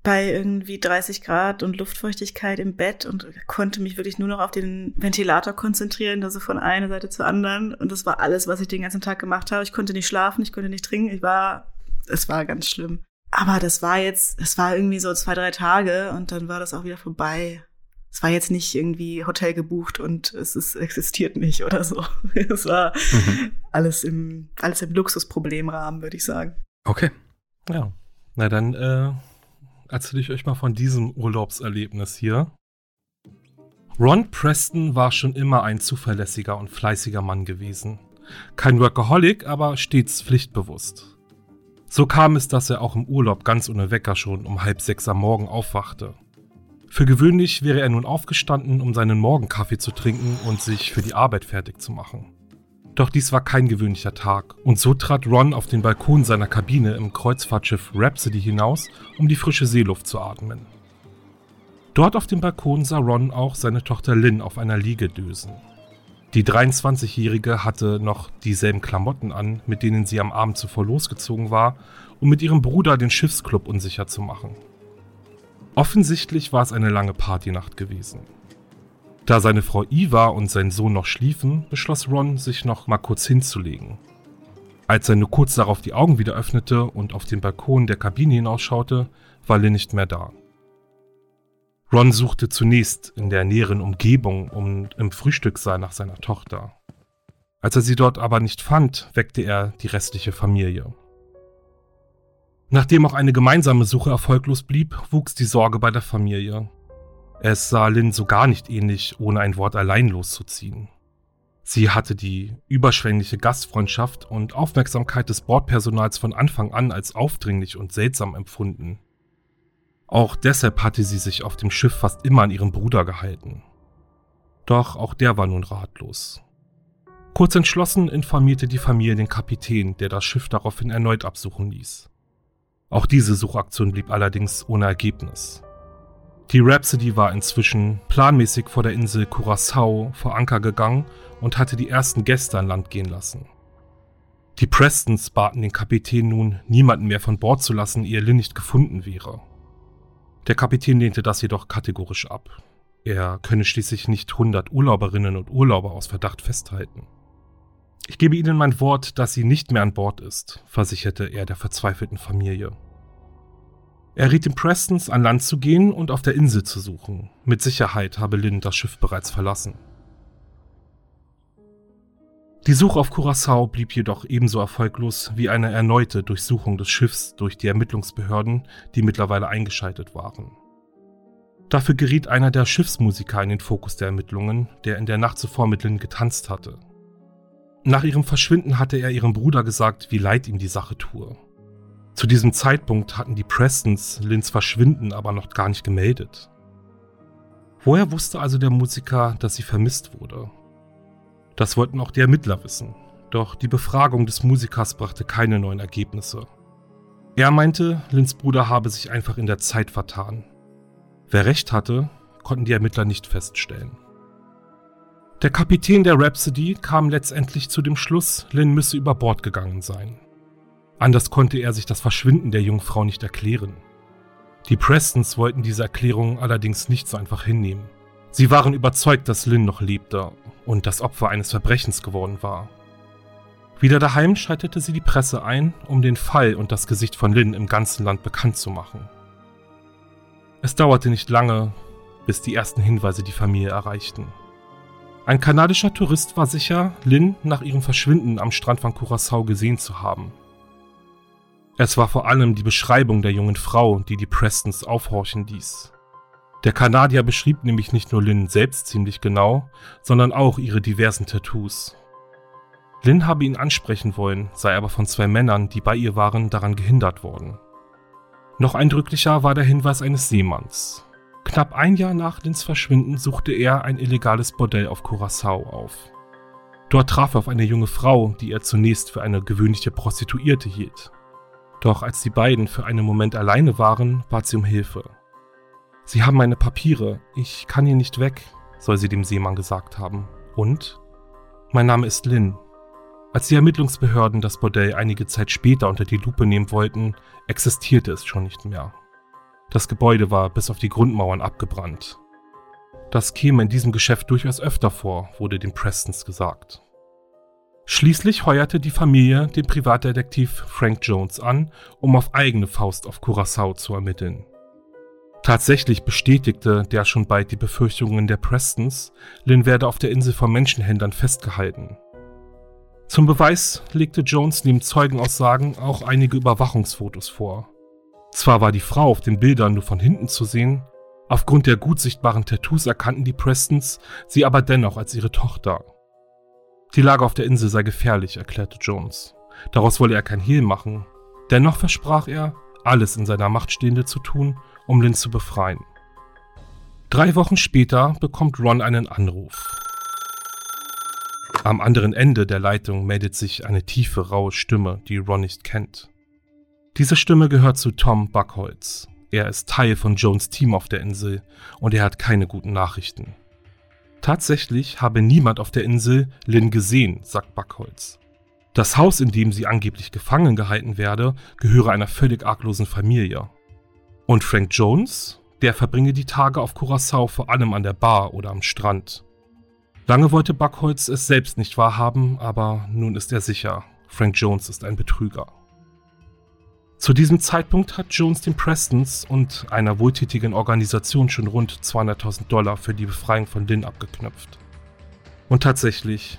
S2: bei irgendwie 30 Grad und Luftfeuchtigkeit im Bett und konnte mich wirklich nur noch auf den Ventilator konzentrieren, also von einer Seite zur anderen. Und das war alles, was ich den ganzen Tag gemacht habe. Ich konnte nicht schlafen, ich konnte nicht trinken. Ich war, es war ganz schlimm. Aber das war jetzt, es war irgendwie so zwei, drei Tage und dann war das auch wieder vorbei es war jetzt nicht irgendwie Hotel gebucht und es ist, existiert nicht oder so. Es war mhm. alles im, alles im Luxusproblemrahmen, würde ich sagen.
S1: Okay.
S3: Ja. Na dann äh, erzähle ich euch mal von diesem Urlaubserlebnis hier. Ron Preston war schon immer ein zuverlässiger und fleißiger Mann gewesen. Kein Workaholic, aber stets pflichtbewusst. So kam es, dass er auch im Urlaub ganz ohne Wecker schon um halb sechs am Morgen aufwachte für gewöhnlich wäre er nun aufgestanden, um seinen Morgenkaffee zu trinken und sich für die Arbeit fertig zu machen. Doch dies war kein gewöhnlicher Tag, und so trat Ron auf den Balkon seiner Kabine im Kreuzfahrtschiff Rhapsody hinaus, um die frische Seeluft zu atmen. Dort auf dem Balkon sah Ron auch seine Tochter Lynn auf einer Liege dösen. Die 23-Jährige hatte noch dieselben Klamotten an, mit denen sie am Abend zuvor losgezogen war, um mit ihrem Bruder den Schiffsclub unsicher zu machen. Offensichtlich war es eine lange Partynacht gewesen. Da seine Frau Eva und sein Sohn noch schliefen, beschloss Ron, sich noch mal kurz hinzulegen. Als er nur kurz darauf die Augen wieder öffnete und auf den Balkon der Kabine hinausschaute, war Lynn nicht mehr da. Ron suchte zunächst in der näheren Umgebung und im Frühstückssaal nach seiner Tochter. Als er sie dort aber nicht fand, weckte er die restliche Familie. Nachdem auch eine gemeinsame Suche erfolglos blieb, wuchs die Sorge bei der Familie. Es sah Lynn so gar nicht ähnlich, ohne ein Wort allein loszuziehen. Sie hatte die überschwängliche Gastfreundschaft und Aufmerksamkeit des Bordpersonals von Anfang an als aufdringlich und seltsam empfunden. Auch deshalb hatte sie sich auf dem Schiff fast immer an ihren Bruder gehalten. Doch auch der war nun ratlos. Kurz entschlossen informierte die Familie den Kapitän, der das Schiff daraufhin erneut absuchen ließ. Auch diese Suchaktion blieb allerdings ohne Ergebnis. Die Rhapsody war inzwischen planmäßig vor der Insel Curacao vor Anker gegangen und hatte die ersten Gäste an Land gehen lassen. Die Prestons baten den Kapitän nun, niemanden mehr von Bord zu lassen, ehe Lynn nicht gefunden wäre. Der Kapitän lehnte das jedoch kategorisch ab. Er könne schließlich nicht hundert Urlauberinnen und Urlauber aus Verdacht festhalten. Ich gebe Ihnen mein Wort, dass sie nicht mehr an Bord ist, versicherte er der verzweifelten Familie. Er riet den Prestons, an Land zu gehen und auf der Insel zu suchen. Mit Sicherheit habe Lynn das Schiff bereits verlassen. Die Suche auf Curacao blieb jedoch ebenso erfolglos wie eine erneute Durchsuchung des Schiffs durch die Ermittlungsbehörden, die mittlerweile eingeschaltet waren. Dafür geriet einer der Schiffsmusiker in den Fokus der Ermittlungen, der in der Nacht zuvor mit Lynn getanzt hatte. Nach ihrem Verschwinden hatte er ihrem Bruder gesagt, wie leid ihm die Sache tue. Zu diesem Zeitpunkt hatten die Prestons Lynns Verschwinden aber noch gar nicht gemeldet. Woher wusste also der Musiker, dass sie vermisst wurde? Das wollten auch die Ermittler wissen, doch die Befragung des Musikers brachte keine neuen Ergebnisse. Er meinte, Lynns Bruder habe sich einfach in der Zeit vertan. Wer recht hatte, konnten die Ermittler nicht feststellen. Der Kapitän der Rhapsody kam letztendlich zu dem Schluss, Lynn müsse über Bord gegangen sein. Anders konnte er sich das Verschwinden der Jungfrau nicht erklären. Die Prestons wollten diese Erklärung allerdings nicht so einfach hinnehmen. Sie waren überzeugt, dass Lynn noch lebte und das Opfer eines Verbrechens geworden war. Wieder daheim schaltete sie die Presse ein, um den Fall und das Gesicht von Lynn im ganzen Land bekannt zu machen. Es dauerte nicht lange, bis die ersten Hinweise die Familie erreichten. Ein kanadischer Tourist war sicher, Lynn nach ihrem Verschwinden am Strand von Curacao gesehen zu haben. Es war vor allem die Beschreibung der jungen Frau, die die Prestons aufhorchen ließ. Der Kanadier beschrieb nämlich nicht nur Lynn selbst ziemlich genau, sondern auch ihre diversen Tattoos. Lynn habe ihn ansprechen wollen, sei aber von zwei Männern, die bei ihr waren, daran gehindert worden. Noch eindrücklicher war der Hinweis eines Seemanns. Knapp ein Jahr nach Lins Verschwinden suchte er ein illegales Bordell auf Curacao auf. Dort traf er auf eine junge Frau, die er zunächst für eine gewöhnliche Prostituierte hielt. Doch als die beiden für einen Moment alleine waren, bat sie um Hilfe. Sie haben meine Papiere, ich kann hier nicht weg, soll sie dem Seemann gesagt haben. Und? Mein Name ist Lynn. Als die Ermittlungsbehörden das Bordell einige Zeit später unter die Lupe nehmen wollten, existierte es schon nicht mehr. Das Gebäude war bis auf die Grundmauern abgebrannt. Das käme in diesem Geschäft durchaus öfter vor, wurde den Prestons gesagt. Schließlich heuerte die Familie den Privatdetektiv Frank Jones an, um auf eigene Faust auf Curacao zu ermitteln. Tatsächlich bestätigte der schon bald die Befürchtungen der Prestons, Lynn werde auf der Insel von Menschenhändlern festgehalten. Zum Beweis legte Jones neben Zeugenaussagen auch einige Überwachungsfotos vor. Zwar war die Frau auf den Bildern nur von hinten zu sehen, aufgrund der gut sichtbaren Tattoos erkannten die Prestons sie aber dennoch als ihre Tochter. Die Lage auf der Insel sei gefährlich, erklärte Jones. Daraus wolle er kein Hehl machen. Dennoch versprach er, alles in seiner Macht Stehende zu tun, um Lynn zu befreien. Drei Wochen später bekommt Ron einen Anruf. Am anderen Ende der Leitung meldet sich eine tiefe, raue Stimme, die Ron nicht kennt. Diese Stimme gehört zu Tom Buckholz. Er ist Teil von Jones Team auf der Insel und er hat keine guten Nachrichten. Tatsächlich habe niemand auf der Insel Lynn gesehen, sagt Buckholz. Das Haus, in dem sie angeblich gefangen gehalten werde, gehöre einer völlig arglosen Familie. Und Frank Jones? Der verbringe die Tage auf Curacao vor allem an der Bar oder am Strand. Lange wollte Buckholz es selbst nicht wahrhaben, aber nun ist er sicher. Frank Jones ist ein Betrüger. Zu diesem Zeitpunkt hat Jones den Prestons und einer wohltätigen Organisation schon rund 200.000 Dollar für die Befreiung von Lynn abgeknöpft. Und tatsächlich,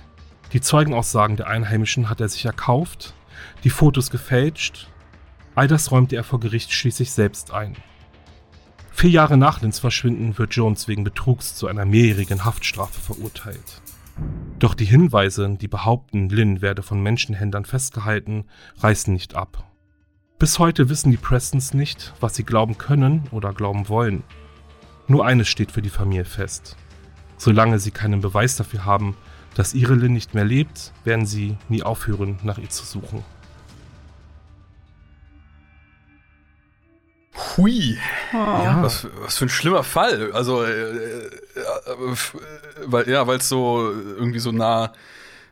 S3: die Zeugenaussagen der Einheimischen hat er sich erkauft, die Fotos gefälscht, all das räumte er vor Gericht schließlich selbst ein. Vier Jahre nach Lynns Verschwinden wird Jones wegen Betrugs zu einer mehrjährigen Haftstrafe verurteilt. Doch die Hinweise, die behaupten, Lynn werde von Menschenhändlern festgehalten, reißen nicht ab. Bis heute wissen die Prestons nicht, was sie glauben können oder glauben wollen. Nur eines steht für die Familie fest. Solange sie keinen Beweis dafür haben, dass ihre Lynn nicht mehr lebt, werden sie nie aufhören, nach ihr zu suchen.
S1: Hui. Oh. Ja, was, was, für ein schlimmer Fall. Also, äh, äh, weil, ja, weil es so irgendwie so nah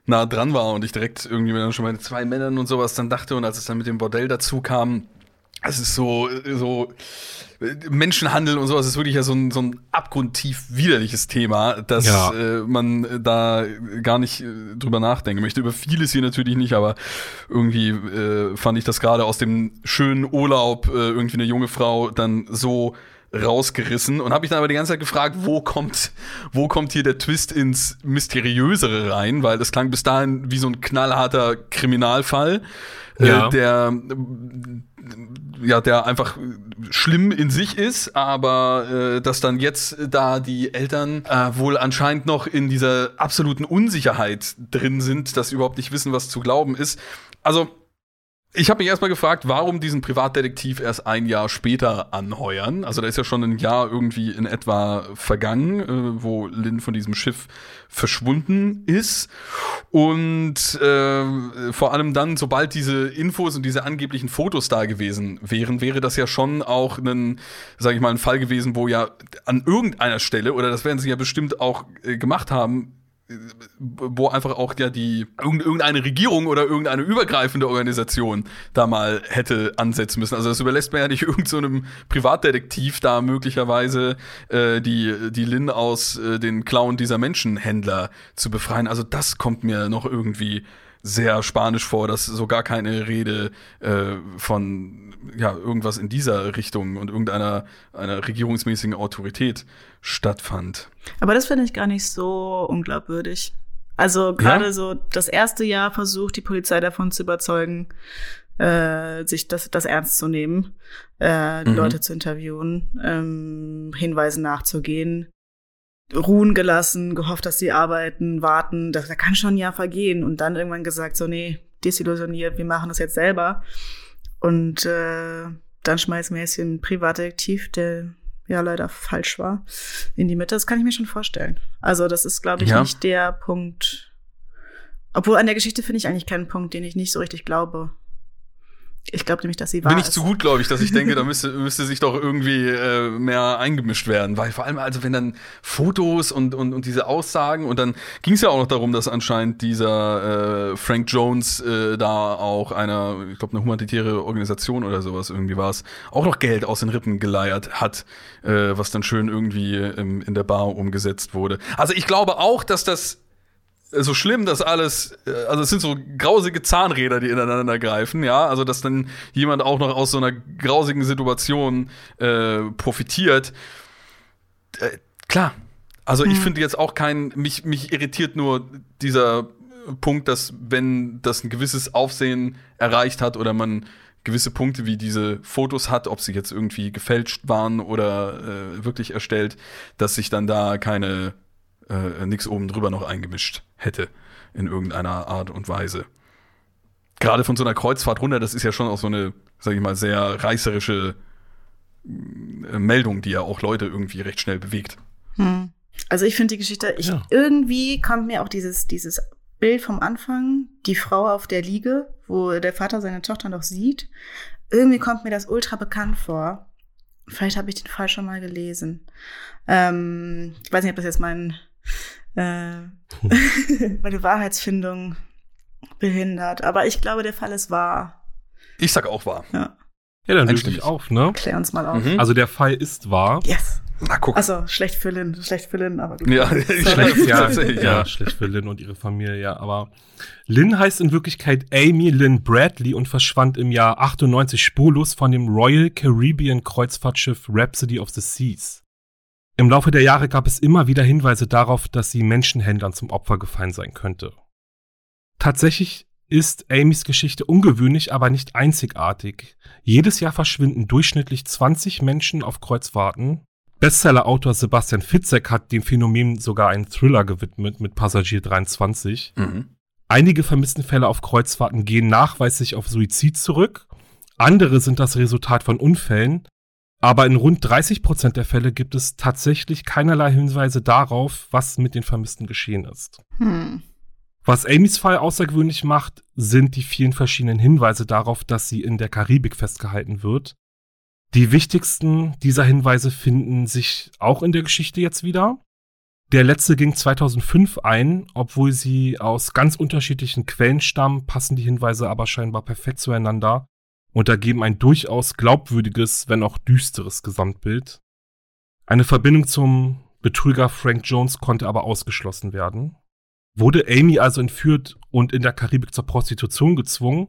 S1: nah dran war und ich direkt irgendwie dann schon meine zwei Männern und sowas dann dachte und als es dann mit dem Bordell dazu kam, es ist so, so Menschenhandel und sowas ist wirklich ja so ein, so ein abgrundtief widerliches Thema, dass
S3: Ja.
S1: äh, man da gar nicht äh, drüber nachdenken möchte. Über vieles hier natürlich nicht, aber irgendwie äh, fand ich das gerade aus dem schönen Urlaub äh, irgendwie eine junge Frau dann so rausgerissen und habe mich dann aber die ganze Zeit gefragt, wo kommt, wo kommt hier der Twist ins Mysteriösere rein, weil das klang bis dahin wie so ein knallharter Kriminalfall,
S3: Ja.
S1: äh, der ja, der einfach schlimm in sich ist, aber äh, dass dann jetzt da die Eltern äh, wohl anscheinend noch in dieser absoluten Unsicherheit drin sind, dass sie überhaupt nicht wissen, was zu glauben ist. Also ich habe mich erstmal gefragt, warum diesen Privatdetektiv erst ein Jahr später anheuern. Also da ist ja schon ein Jahr irgendwie in etwa vergangen, äh, wo Lynn von diesem Schiff verschwunden ist. Und äh, vor allem dann, sobald diese Infos und diese angeblichen Fotos da gewesen wären, wäre das ja schon auch ein, sage ich mal, ein Fall gewesen, wo ja an irgendeiner Stelle, oder das werden sie ja bestimmt auch äh, gemacht haben, wo einfach auch ja die irgend- irgendeine Regierung oder irgendeine übergreifende Organisation da mal hätte ansetzen müssen. Also das überlässt man ja nicht irgendeinem so Privatdetektiv da möglicherweise äh, die die Lin aus äh, den Klauen dieser Menschenhändler zu befreien. Also das kommt mir noch irgendwie sehr spanisch vor, dass so gar keine Rede äh, von ja irgendwas in dieser Richtung und irgendeiner einer regierungsmäßigen Autorität stattfand.
S2: Aber das finde ich gar nicht so unglaubwürdig. Also gerade so das erste Jahr versucht die Polizei davon zu überzeugen, äh, sich das, das ernst zu nehmen, äh, die
S1: Mhm.
S2: Leute zu interviewen, ähm, Hinweisen nachzugehen, ruhen gelassen, gehofft, dass sie arbeiten, warten. Das, da kann schon ein Jahr vergehen und dann irgendwann gesagt, so nee, desillusioniert, wir machen das jetzt selber. Und äh, dann hier einen Privatdetektiv, der ja leider falsch war, in die Mitte. Das kann ich mir schon vorstellen. Also das ist, glaube ich,
S1: Ja.
S2: nicht der Punkt. Obwohl an der Geschichte finde ich eigentlich keinen Punkt, den ich nicht so richtig glaube. Ich glaube nämlich, dass sie wahr
S1: Bin ich
S2: ist.
S1: zu gut, glaube ich, dass ich denke, da müsste, müsste sich doch irgendwie äh, mehr eingemischt werden. Weil vor allem, also wenn dann Fotos und, und, und diese Aussagen und dann ging es ja auch noch darum, dass anscheinend dieser äh, Frank Jones äh, da auch einer, ich glaube, eine humanitäre Organisation oder sowas irgendwie war es, auch noch Geld aus den Rippen geleiert hat, äh, was dann schön irgendwie ähm, in der Bar umgesetzt wurde. Also ich glaube auch, dass das so schlimm, dass alles, äh, also es sind so grausige Zahnräder, die ineinander greifen, ja, also dass dann jemand auch noch aus so einer grausigen Situation äh, profitiert. Äh, klar, also ich finde jetzt auch kein, mich, mich irritiert nur dieser Punkt, dass wenn das ein gewisses Aufsehen erreicht hat oder man gewisse Punkte wie diese Fotos hat, ob sie jetzt irgendwie gefälscht waren oder äh, wirklich erstellt, dass sich dann da keine äh, nichts oben drüber noch eingemischt hätte in irgendeiner Art und Weise. Gerade von so einer Kreuzfahrt runter, das ist ja schon auch so eine, sag ich mal, sehr reißerische äh, Meldung, die ja auch Leute irgendwie recht schnell bewegt.
S2: Hm. Also ich finde die Geschichte, ich,
S3: Ja.
S2: irgendwie kommt mir auch dieses, dieses Bild vom Anfang, die Frau auf der Liege, wo der Vater seine Tochter noch sieht. Irgendwie kommt mir das ultra bekannt vor. Vielleicht habe ich den Fall schon mal gelesen. Ähm, ich weiß nicht, ob das jetzt mein, äh, meine Wahrheitsfindung behindert. Aber ich glaube, der Fall ist wahr.
S1: Ich sag auch wahr.
S2: Ja,
S3: Ja, dann löse ich auf, ne?
S2: klär uns mal auf.
S1: Mhm.
S3: Also der Fall ist wahr.
S2: Yes.
S1: Na guck.
S2: Also schlecht für Lynn, schlecht für Lynn, aber gut.
S1: ja,
S3: Schlecht, ja, ja. schlecht für Lynn und ihre Familie, ja. Aber Lynn heißt in Wirklichkeit Amy Lynn Bradley und verschwand im Jahr 98 spurlos von dem Royal Caribbean Kreuzfahrtschiff Rhapsody of the Seas. Im Laufe der Jahre gab es immer wieder Hinweise darauf, dass sie Menschenhändlern zum Opfer gefallen sein könnte. Tatsächlich ist Amys Geschichte ungewöhnlich, aber nicht einzigartig. Jedes Jahr verschwinden durchschnittlich 20 Menschen auf Kreuzfahrten. Bestsellerautor Sebastian Fitzek hat dem Phänomen sogar einen Thriller gewidmet mit Passagier 23.
S1: Mhm.
S3: Einige vermissten Fälle auf Kreuzfahrten gehen nachweislich auf Suizid zurück. Andere sind das Resultat von Unfällen. Aber in rund 30 Prozent der Fälle gibt es tatsächlich keinerlei Hinweise darauf, was mit den Vermissten geschehen ist.
S2: Hm.
S3: Was Amys Fall außergewöhnlich macht, sind die vielen verschiedenen Hinweise darauf, dass sie in der Karibik festgehalten wird. Die wichtigsten dieser Hinweise finden sich auch in der Geschichte jetzt wieder. Der letzte ging 2005 ein, obwohl sie aus ganz unterschiedlichen Quellen stammen, passen die Hinweise aber scheinbar perfekt zueinander. Und ergeben ein durchaus glaubwürdiges, wenn auch düsteres Gesamtbild. Eine Verbindung zum Betrüger Frank Jones konnte aber ausgeschlossen werden. Wurde Amy also entführt und in der Karibik zur Prostitution gezwungen?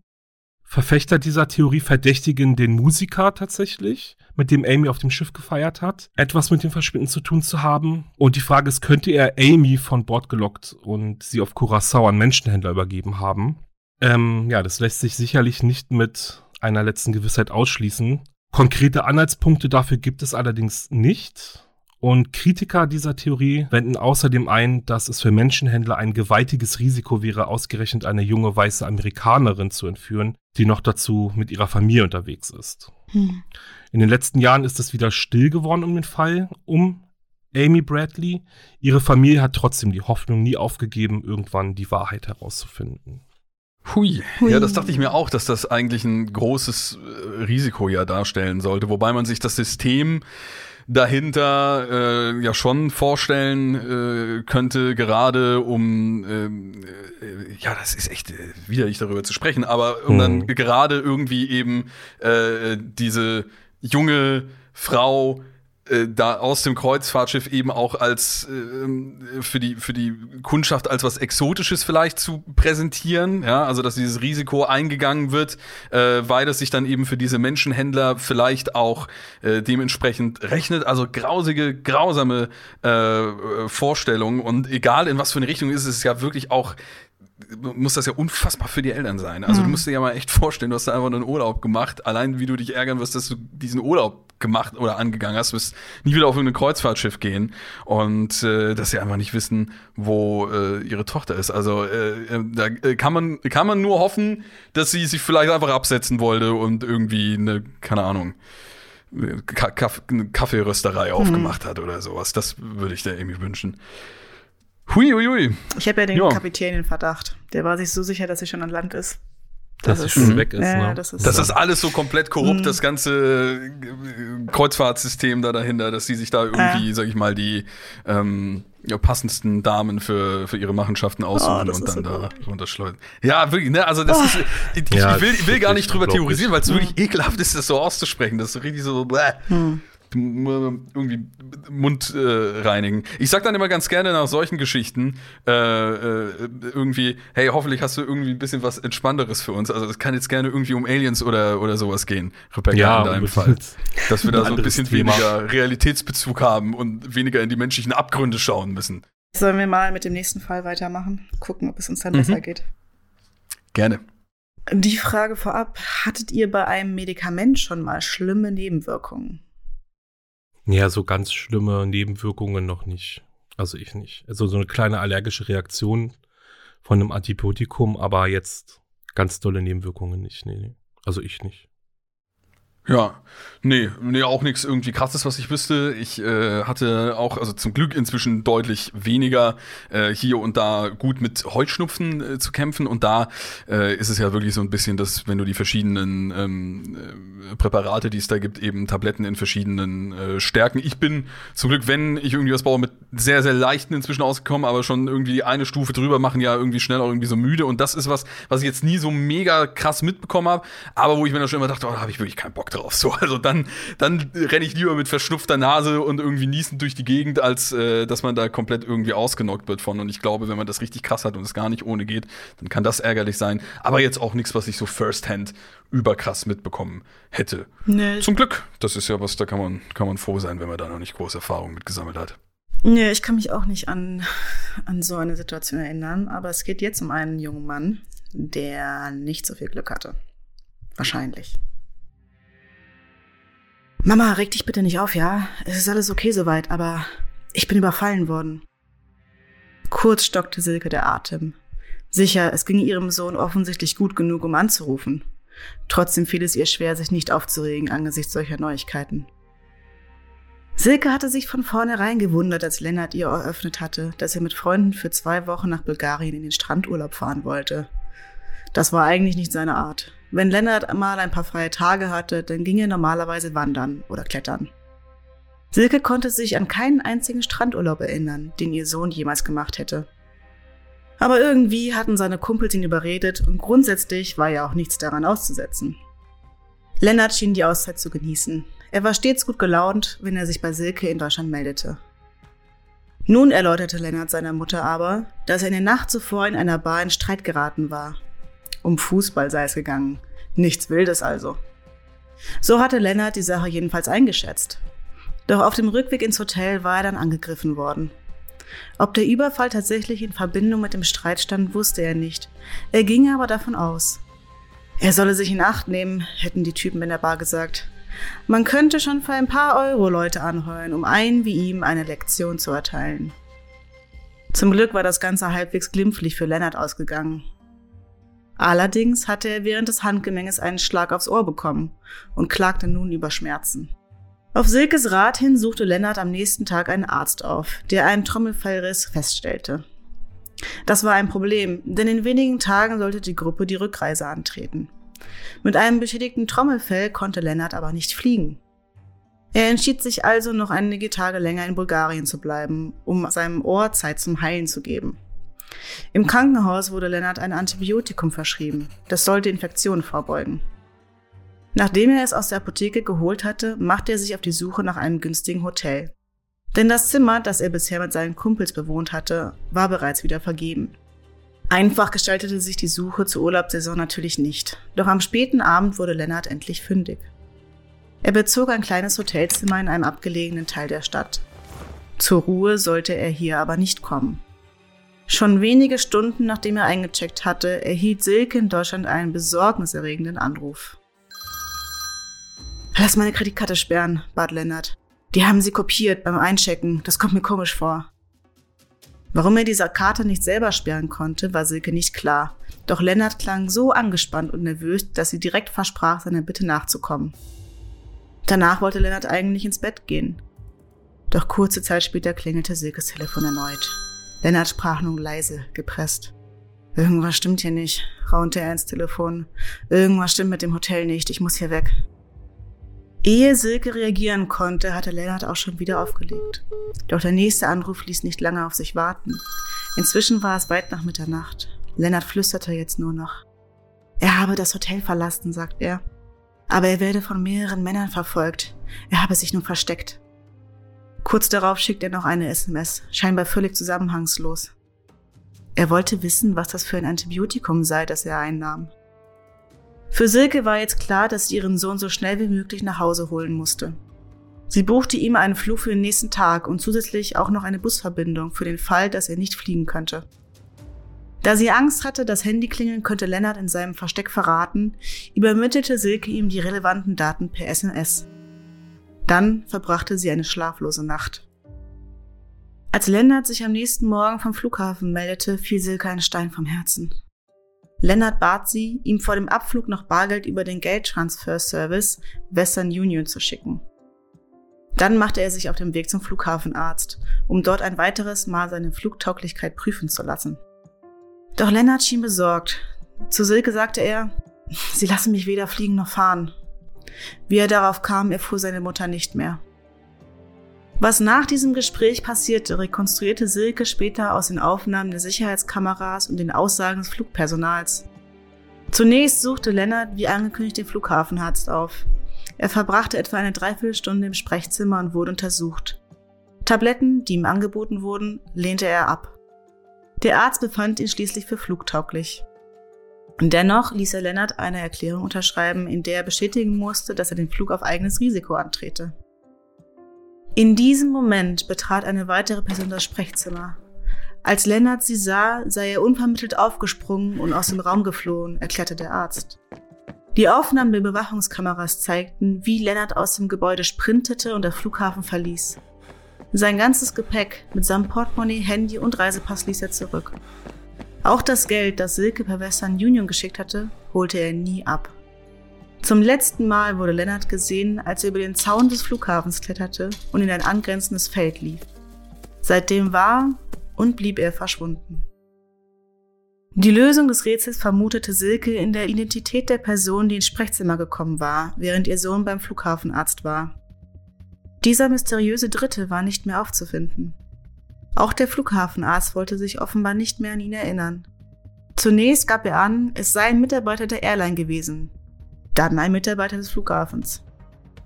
S3: Verfechter dieser Theorie verdächtigen den Musiker tatsächlich, mit dem Amy auf dem Schiff gefeiert hat, etwas mit dem Verschwinden zu tun zu haben. Und die Frage ist, könnte er Amy von Bord gelockt und sie auf Curacao an Menschenhändler übergeben haben? Ähm, ja, das lässt sich sicherlich nicht mit einer letzten Gewissheit ausschließen. Konkrete Anhaltspunkte dafür gibt es allerdings nicht. Und Kritiker dieser Theorie wenden außerdem ein, dass es für Menschenhändler ein gewaltiges Risiko wäre, ausgerechnet eine junge weiße Amerikanerin zu entführen, die noch dazu mit ihrer Familie unterwegs ist. Hm. In den letzten Jahren ist es wieder still geworden um den Fall um Amy Bradley. Ihre Familie hat trotzdem die Hoffnung nie aufgegeben, irgendwann die Wahrheit herauszufinden.
S1: Hui. Hui. Ja, das dachte ich mir auch, dass das eigentlich ein großes äh, Risiko ja darstellen sollte, wobei man sich das System dahinter äh, ja schon vorstellen äh, könnte, gerade um ähm, äh, ja, das ist echt äh, widerlich darüber zu sprechen, aber um hm. dann gerade irgendwie eben äh, diese junge Frau da aus dem Kreuzfahrtschiff eben auch als äh, für die für die Kundschaft als was Exotisches vielleicht zu präsentieren, ja, also dass dieses Risiko eingegangen wird, äh, weil es sich dann eben für diese Menschenhändler vielleicht auch äh, dementsprechend rechnet, also grausige, grausame äh, Vorstellungen und egal in was für eine Richtung ist es ja wirklich auch muss das ja unfassbar für die Eltern sein. Also mhm. du musst dir ja mal echt vorstellen, du hast da einfach einen Urlaub gemacht. Allein wie du dich ärgern wirst, dass du diesen Urlaub gemacht oder angegangen hast, wirst nie wieder auf irgendein Kreuzfahrtschiff gehen und äh, dass sie einfach nicht wissen, wo äh, ihre Tochter ist. Also äh, äh da äh, kann man kann man nur hoffen, dass sie sich vielleicht einfach absetzen wollte und irgendwie eine keine Ahnung eine Kaffeerösterei mhm. aufgemacht hat oder sowas. Das würde ich dir irgendwie wünschen.
S2: Hui, hui, hui. Ich habe ja den ja. Kapitän in Verdacht. Der war sich so sicher, dass sie schon an Land ist.
S3: Dass das sie schon weg ist,
S1: ja,
S3: ne?
S1: Das ist, das ist alles so komplett korrupt, mhm. das ganze äh, Kreuzfahrtsystem da dahinter, dass sie sich da irgendwie, ja. sag ich mal, die ähm, ja, passendsten Damen für, für ihre Machenschaften aussuchen oh, und dann so da runterschleudern. Ja, wirklich, ne? Also das oh. ist. Ich, ich, will, will gar nicht drüber theorisieren, weil es wirklich ekelhaft ist, das so auszusprechen. Das ist so richtig so. Bläh. Hm irgendwie Mund äh, reinigen. Ich sag dann immer ganz gerne nach solchen Geschichten äh, äh, irgendwie, hey, hoffentlich hast du irgendwie ein bisschen was Entspannteres für uns. Also es kann jetzt gerne irgendwie um Aliens oder, oder sowas gehen, Rebecca,
S3: ja,
S1: in deinem Fall. Dass wir da so ein bisschen Thema. weniger Realitätsbezug haben und weniger in die menschlichen Abgründe schauen müssen.
S2: Sollen wir mal mit dem nächsten Fall weitermachen? Gucken, ob es uns dann mhm. besser geht.
S1: Gerne.
S2: Die Frage vorab, hattet ihr bei einem Medikament schon mal schlimme Nebenwirkungen?
S3: Ja, so ganz schlimme Nebenwirkungen noch nicht. Also ich nicht. Also so eine kleine allergische Reaktion von einem Antibiotikum, aber jetzt ganz dolle Nebenwirkungen nicht. Nee, nee. Also ich nicht.
S1: Ja, nee, nee, auch nichts irgendwie krasses, was ich wüsste. Ich äh, hatte auch, also zum Glück inzwischen deutlich weniger äh, hier und da gut mit Heuschnupfen äh, zu kämpfen. Und da äh, ist es ja wirklich so ein bisschen, dass wenn du die verschiedenen ähm, äh, Präparate, die es da gibt, eben Tabletten in verschiedenen äh, Stärken. Ich bin zum Glück, wenn ich irgendwie was baue, mit sehr, sehr leichten inzwischen ausgekommen, aber schon irgendwie eine Stufe drüber machen ja irgendwie schnell auch irgendwie so müde. Und das ist was, was ich jetzt nie so mega krass mitbekommen habe, aber wo ich mir dann schon immer dachte, oh, da habe ich wirklich keinen Bock drauf. So, also dann, dann renne ich lieber mit verschnupfter Nase und irgendwie niesend durch die Gegend, als äh, dass man da komplett irgendwie ausgenockt wird von. Und ich glaube, wenn man das richtig krass hat und es gar nicht ohne geht, dann kann das ärgerlich sein. Aber jetzt auch nichts, was ich so firsthand überkrass mitbekommen hätte. Nee. Zum Glück. Das ist ja was, da kann man, kann man froh sein, wenn man da noch nicht große Erfahrung mit gesammelt hat.
S2: Nee, ich kann mich auch nicht an, an so eine Situation erinnern, aber es geht jetzt um einen jungen Mann, der nicht so viel Glück hatte. Wahrscheinlich. Mama, reg dich bitte nicht auf, ja? Es ist alles okay soweit, aber ich bin überfallen worden. Kurz stockte Silke der Atem. Sicher, es ging ihrem Sohn offensichtlich gut genug, um anzurufen. Trotzdem fiel es ihr schwer, sich nicht aufzuregen angesichts solcher Neuigkeiten. Silke hatte sich von vornherein gewundert, als Lennart ihr eröffnet hatte, dass er mit Freunden für zwei Wochen nach Bulgarien in den Strandurlaub fahren wollte. Das war eigentlich nicht seine Art. Wenn Lennart mal ein paar freie Tage hatte, dann ging er normalerweise wandern oder klettern. Silke konnte sich an keinen einzigen Strandurlaub erinnern, den ihr Sohn jemals gemacht hätte. Aber irgendwie hatten seine Kumpels ihn überredet und grundsätzlich war ja auch nichts daran auszusetzen. Lennart schien die Auszeit zu genießen. Er war stets gut gelaunt, wenn er sich bei Silke in Deutschland meldete. Nun erläuterte Lennart seiner Mutter aber, dass er in der Nacht zuvor in einer Bar in Streit geraten war. Um Fußball sei es gegangen. Nichts Wildes also. So hatte Lennart die Sache jedenfalls eingeschätzt. Doch auf dem Rückweg ins Hotel war er dann angegriffen worden. Ob der Überfall tatsächlich in Verbindung mit dem Streit stand, wusste er nicht. Er ging aber davon aus. Er solle sich in Acht nehmen, hätten die Typen in der Bar gesagt. Man könnte schon für ein paar Euro Leute anheuern, um einen wie ihm eine Lektion zu erteilen. Zum Glück war das Ganze halbwegs glimpflich für Lennart ausgegangen. Allerdings hatte er während des Handgemenges einen Schlag aufs Ohr bekommen und klagte nun über Schmerzen. Auf Silkes Rat hin suchte Lennart am nächsten Tag einen Arzt auf, der einen Trommelfellriss feststellte. Das war ein Problem, denn in wenigen Tagen sollte die Gruppe die Rückreise antreten. Mit einem beschädigten Trommelfell konnte Lennart aber nicht fliegen. Er entschied sich also, noch einige Tage länger in Bulgarien zu bleiben, um seinem Ohr Zeit zum Heilen zu geben. Im Krankenhaus wurde Lennart ein Antibiotikum verschrieben. Das sollte Infektionen vorbeugen. Nachdem er es aus der Apotheke geholt hatte, machte er sich auf die Suche nach einem günstigen Hotel. Denn das Zimmer, das er bisher mit seinen Kumpels bewohnt hatte, war bereits wieder vergeben. Einfach gestaltete sich die Suche zur Urlaubssaison natürlich nicht, doch am späten Abend wurde Lennart endlich fündig. Er bezog ein kleines Hotelzimmer in einem abgelegenen Teil der Stadt. Zur Ruhe sollte er hier aber nicht kommen. Schon wenige Stunden nachdem er eingecheckt hatte, erhielt Silke in Deutschland einen besorgniserregenden Anruf. Lass meine Kreditkarte sperren, bat Lennart. Die haben sie kopiert beim Einchecken. Das kommt mir komisch vor. Warum er diese Karte nicht selber sperren konnte, war Silke nicht klar. Doch Lennart klang so angespannt und nervös, dass sie direkt versprach, seiner Bitte nachzukommen. Danach wollte Lennart eigentlich ins Bett gehen. Doch kurze Zeit später klingelte Silkes Telefon erneut. Lennart sprach nun leise, gepresst. Irgendwas stimmt hier nicht, raunte er ins Telefon. Irgendwas stimmt mit dem Hotel nicht, ich muss hier weg. Ehe Silke reagieren konnte, hatte Lennart auch schon wieder aufgelegt. Doch der nächste Anruf ließ nicht lange auf sich warten. Inzwischen war es weit nach Mitternacht. Lennart flüsterte jetzt nur noch. Er habe das Hotel verlassen, sagt er. Aber er werde von mehreren Männern verfolgt. Er habe sich nun versteckt. Kurz darauf schickt er noch eine SMS, scheinbar völlig zusammenhangslos. Er wollte wissen, was das für ein Antibiotikum sei, das er einnahm. Für Silke war jetzt klar, dass sie ihren Sohn so schnell wie möglich nach Hause holen musste. Sie buchte ihm einen Flug für den nächsten Tag und zusätzlich auch noch eine Busverbindung für den Fall, dass er nicht fliegen könnte. Da sie Angst hatte, das Handy klingeln könnte Lennart in seinem Versteck verraten, übermittelte Silke ihm die relevanten Daten per SMS. Dann verbrachte sie eine schlaflose Nacht. Als Lennart sich am nächsten Morgen vom Flughafen meldete, fiel Silke ein Stein vom Herzen. Lennart bat sie, ihm vor dem Abflug noch Bargeld über den Geldtransfer-Service Western Union zu schicken. Dann machte er sich auf den Weg zum Flughafenarzt, um dort ein weiteres Mal seine Flugtauglichkeit prüfen zu lassen. Doch Lennart schien besorgt. Zu Silke sagte er, Sie lassen mich weder fliegen noch fahren. Wie er darauf kam, erfuhr seine Mutter nicht mehr. Was nach diesem Gespräch passierte, rekonstruierte Silke später aus den Aufnahmen der Sicherheitskameras und den Aussagen des Flugpersonals. Zunächst suchte Lennart wie angekündigt den Flughafenarzt auf. Er verbrachte etwa eine Dreiviertelstunde im Sprechzimmer und wurde untersucht. Tabletten, die ihm angeboten wurden, lehnte er ab. Der Arzt befand ihn schließlich für flugtauglich. Dennoch ließ er Lennart eine Erklärung unterschreiben, in der er bestätigen musste, dass er den Flug auf eigenes Risiko antrete. In diesem Moment betrat eine weitere Person das Sprechzimmer. Als Lennart sie sah, sei er unvermittelt aufgesprungen und aus dem Raum geflohen, erklärte der Arzt. Die Aufnahmen der Überwachungskameras zeigten, wie Lennart aus dem Gebäude sprintete und der Flughafen verließ. Sein ganzes Gepäck mitsamt Portemonnaie, Handy und Reisepass ließ er zurück. Auch das Geld, das Silke per Western Union geschickt hatte, holte er nie ab. Zum letzten Mal wurde Lennart gesehen, als er über den Zaun des Flughafens kletterte und in ein angrenzendes Feld lief. Seitdem war und blieb er verschwunden. Die Lösung des Rätsels vermutete Silke in der Identität der Person, die ins Sprechzimmer gekommen war, während ihr Sohn beim Flughafenarzt war. Dieser mysteriöse Dritte war nicht mehr aufzufinden. Auch der Flughafenarzt wollte sich offenbar nicht mehr an ihn erinnern. Zunächst gab er an, es sei ein Mitarbeiter der Airline gewesen, Dann ein Mitarbeiter des Flughafens.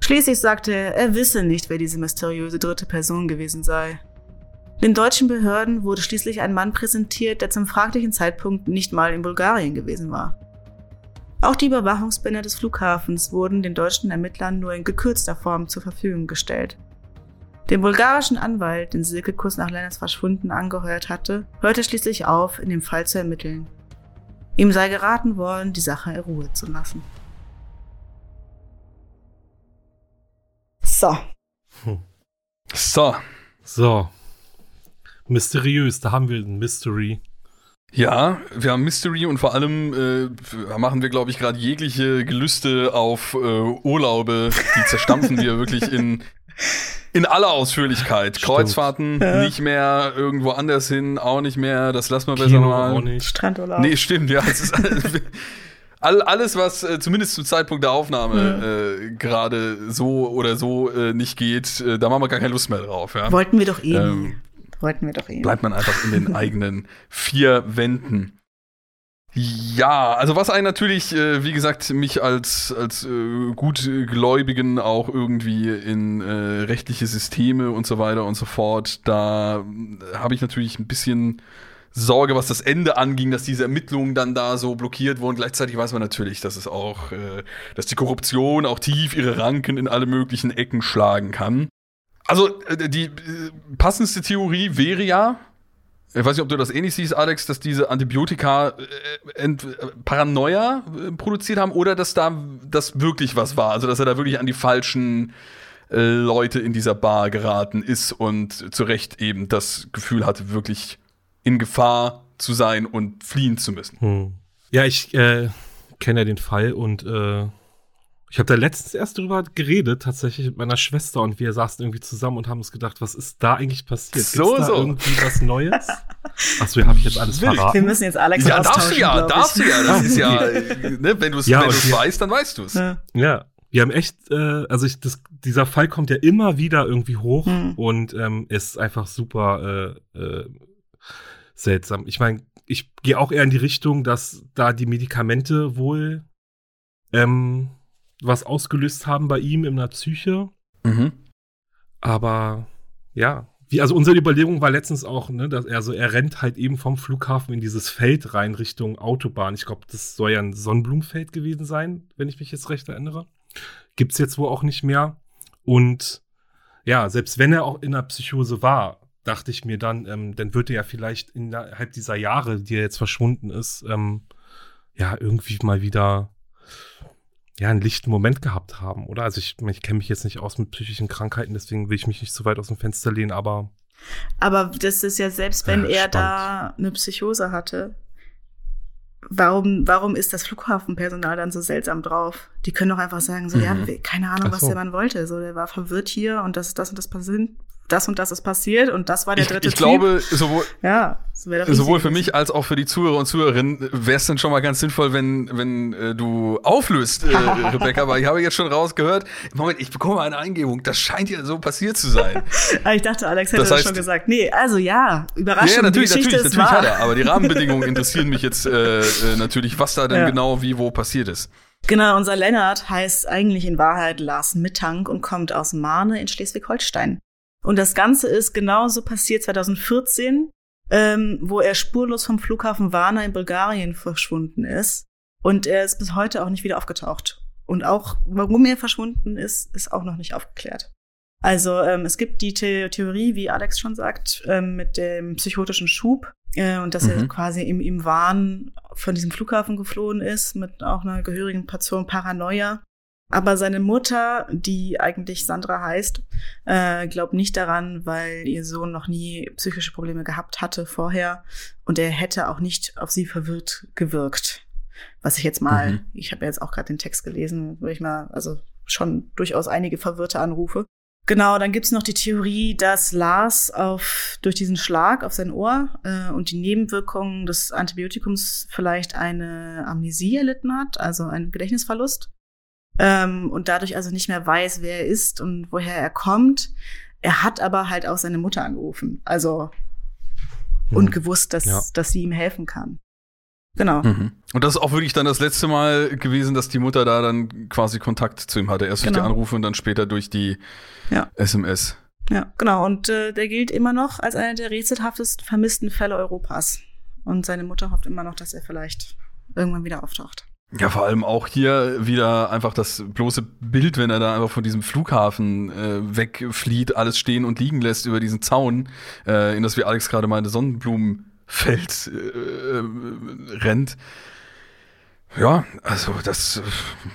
S2: Schließlich sagte er, er wisse nicht, wer diese mysteriöse dritte Person gewesen sei. Den deutschen Behörden wurde schließlich ein Mann präsentiert, der zum fraglichen Zeitpunkt nicht mal in Bulgarien gewesen war. Auch die Überwachungsbänder des Flughafens wurden den deutschen Ermittlern nur in gekürzter Form zur Verfügung gestellt. Den bulgarischen Anwalt, den Silke kurz nach Lennarts Verschwunden angeheuert hatte, hörte schließlich auf, in dem Fall zu ermitteln. Ihm sei geraten worden, die Sache in Ruhe zu lassen. So.
S1: Hm. So.
S3: So. Mysteriös, da haben wir ein Mystery.
S1: Ja, wir haben Mystery und vor allem äh, machen wir, glaube ich, gerade jegliche Gelüste auf äh, Urlaube, die zerstampfen wir wirklich in, in aller Ausführlichkeit. Stimmt. Kreuzfahrten ja. nicht mehr, irgendwo anders hin auch nicht mehr, das lassen wir besser mal. Auch
S2: nicht. Strandurlaub.
S1: Nee, stimmt, ja. Es ist, all, alles, was äh, zumindest zum Zeitpunkt der Aufnahme ja. äh, gerade so oder so äh, nicht geht, äh, da machen wir gar keine Lust mehr drauf. Ja?
S2: Wollten wir doch eh. Ähm, Wollten wir doch eh.
S1: Bleibt man einfach in den eigenen vier Wänden. Ja, also was einen natürlich, äh, wie gesagt, mich als, als äh, Gutgläubigen auch irgendwie in äh, rechtliche Systeme und so weiter und so fort, da habe ich natürlich ein bisschen Sorge, was das Ende anging, dass diese Ermittlungen dann da so blockiert wurden. Gleichzeitig weiß man natürlich, dass es auch, äh, dass die Korruption auch tief ihre Ranken in alle möglichen Ecken schlagen kann. Also äh, die äh, passendste Theorie wäre ja, ich weiß nicht, ob du das ähnlich siehst, Alex, dass diese Antibiotika äh, äh, Paranoia äh, produziert haben oder dass da das wirklich was war. Also dass er da wirklich an die falschen äh, Leute in dieser Bar geraten ist und zu Recht eben das Gefühl hatte, wirklich in Gefahr zu sein und fliehen zu müssen. Hm.
S3: Ja, ich äh, kenne ja den Fall und ich habe da letztens erst drüber geredet, tatsächlich mit meiner Schwester und wir saßen irgendwie zusammen und haben uns gedacht, was ist da eigentlich passiert?
S1: So,
S3: Gibt's
S1: so.
S3: irgendwie was Neues? Achso, habe ich jetzt alles verraten.
S2: Wir müssen jetzt Alex
S1: Ja, darfst du ja, darfst du ja. Das ist ja, ne, wenn du es ja, weißt, dann weißt du es.
S3: Ja. ja. Wir haben echt, äh, also ich, das, dieser Fall kommt ja immer wieder irgendwie hoch hm. und ähm, ist einfach super äh, äh, seltsam. Ich meine, ich gehe auch eher in die Richtung, dass da die Medikamente wohl ähm, was ausgelöst haben bei ihm in der Psyche. Mhm. Aber ja, wie, also unsere Überlegung war letztens auch, ne, dass er so, er rennt halt eben vom Flughafen in dieses Feld rein Richtung Autobahn. Ich glaube, das soll ja ein Sonnenblumenfeld gewesen sein, wenn ich mich jetzt recht erinnere. Gibt's jetzt wohl auch nicht mehr. Und ja, selbst wenn er auch in der Psychose war, dachte ich mir dann, ähm, dann würde er vielleicht innerhalb dieser Jahre, die er jetzt verschwunden ist, ähm, ja, irgendwie mal wieder ja, einen lichten Moment gehabt haben, oder? Also ich, ich kenne mich jetzt nicht aus mit psychischen Krankheiten, deswegen will ich mich nicht so weit aus dem Fenster lehnen, aber.
S2: Aber das ist ja selbst, wenn ja, er da eine Psychose hatte, warum, warum ist das Flughafenpersonal dann so seltsam drauf? Die können doch einfach sagen, so, mhm. ja, keine Ahnung, so. was der Mann wollte. So, der war verwirrt hier und das, das und das passiert, das und das ist passiert und das war der dritte
S1: Ich, ich glaube, sowohl,
S2: ja,
S1: sowohl für mich als auch für die Zuhörer und Zuhörerinnen wäre es dann schon mal ganz sinnvoll, wenn, wenn äh, du auflöst, äh, Rebecca, weil ich habe jetzt schon rausgehört, Moment, ich bekomme eine Eingebung, das scheint ja so passiert zu sein.
S2: Ah, ich dachte, Alex hätte das, heißt, das schon gesagt. Nee, also ja, überraschend. Ja,
S1: natürlich, natürlich, natürlich wahr. hat er, aber die Rahmenbedingungen interessieren mich jetzt äh, äh, natürlich, was da denn ja. genau wie wo passiert ist.
S2: Genau, unser Lennart heißt eigentlich in Wahrheit Lars Mittank und kommt aus Mahne in Schleswig-Holstein. Und das Ganze ist genauso passiert 2014, ähm, wo er spurlos vom Flughafen Varna in Bulgarien verschwunden ist. Und er ist bis heute auch nicht wieder aufgetaucht. Und auch, warum er verschwunden ist, ist auch noch nicht aufgeklärt. Also ähm, es gibt die The Theorie, wie Alex schon sagt, ähm, mit dem psychotischen Schub äh, und dass mhm. er quasi im, im Wahn von diesem Flughafen geflohen ist mit auch einer gehörigen Portion Paranoia aber seine Mutter, die eigentlich Sandra heißt, äh, glaubt nicht daran, weil ihr Sohn noch nie psychische Probleme gehabt hatte vorher und er hätte auch nicht auf sie verwirrt gewirkt. Was ich jetzt mal, mhm. ich habe ja jetzt auch gerade den Text gelesen, wo ich mal, also schon durchaus einige verwirrte Anrufe. Genau, dann gibt's noch die Theorie, dass Lars auf, durch diesen Schlag auf sein Ohr äh, und die Nebenwirkungen des Antibiotikums vielleicht eine Amnesie erlitten hat, also einen Gedächtnisverlust ähm, und dadurch also nicht mehr weiß, wer er ist und woher er kommt. Er hat aber halt auch seine Mutter angerufen, also hm. und gewusst, dass, ja. dass sie ihm helfen kann. Genau.
S1: Mhm. Und das ist auch wirklich dann das letzte Mal gewesen, dass die Mutter da dann quasi Kontakt zu ihm hatte. Erst durch die
S2: Genau.
S1: Anrufe und dann später durch die
S2: Ja.
S1: SMS.
S2: Ja, genau. Und äh, der gilt immer noch als einer der rätselhaftesten vermissten Fälle Europas. Und seine Mutter hofft immer noch, dass er vielleicht irgendwann wieder auftaucht.
S1: Ja, vor allem auch hier wieder einfach das bloße Bild, wenn er da einfach von diesem Flughafen äh, wegflieht, alles stehen und liegen lässt über diesen Zaun, äh, in das, wie Alex gerade meinte, Sonnenblumenfeld äh, äh, rennt. Ja, also das.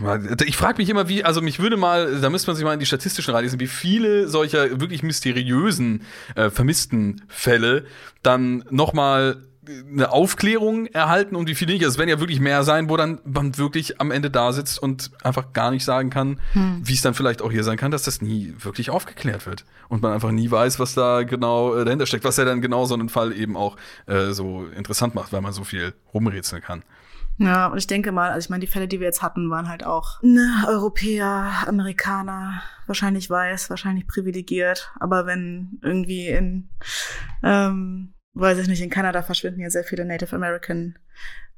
S1: äh, Ich frage mich immer, wie, also mich würde mal, da müsste man sich mal in die statistischen reinlesen, wie viele solcher wirklich mysteriösen äh, vermissten Fälle dann nochmal eine Aufklärung erhalten und wie viele nicht. Es werden ja wirklich mehr sein, wo dann man wirklich am Ende da sitzt und einfach gar nicht sagen kann, wie es dann vielleicht auch hier sein kann, dass das nie wirklich aufgeklärt wird. Und man einfach nie weiß, was da genau äh, dahinter steckt, was ja dann genau so einen Fall eben auch äh, so interessant macht, weil man so viel rumrätseln kann.
S2: Ja, und ich denke mal, also ich meine, die Fälle, die wir jetzt hatten, waren halt auch ne, Europäer, Amerikaner, wahrscheinlich weiß, wahrscheinlich privilegiert. Aber wenn irgendwie in, ähm, weiß ich nicht, in Kanada verschwinden ja sehr viele Native American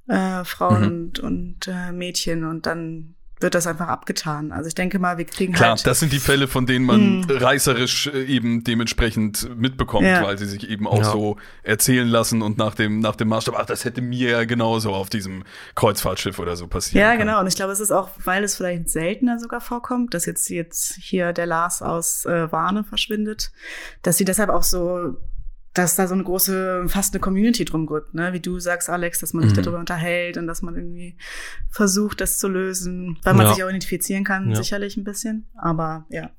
S2: äh, Frauen
S1: Mhm.
S2: und, und äh, Mädchen und dann wird das einfach abgetan. Also ich denke mal, wir kriegen
S1: Klar,
S2: halt.
S1: das sind die Fälle, von denen man
S2: Mhm.
S1: reißerisch äh, eben dementsprechend mitbekommt,
S2: Ja.
S1: weil sie sich eben auch
S3: Ja.
S1: so erzählen lassen und nach dem, nach dem Maßstab, ach, das hätte mir ja genauso auf diesem Kreuzfahrtschiff oder so passieren
S2: Ja,
S1: können.
S2: genau. Und ich glaube, es ist auch, weil es vielleicht seltener sogar vorkommt, dass jetzt, jetzt hier der Lars aus äh, Warne verschwindet, dass sie deshalb auch so, dass da so eine große, fast eine Community drum gibt, ne? Wie du sagst, Alex, dass man sich
S1: Mhm.
S2: darüber unterhält und dass man irgendwie versucht, das zu lösen, weil man
S3: Ja.
S2: sich auch identifizieren kann,
S3: Ja.
S2: sicherlich ein bisschen. Aber ja,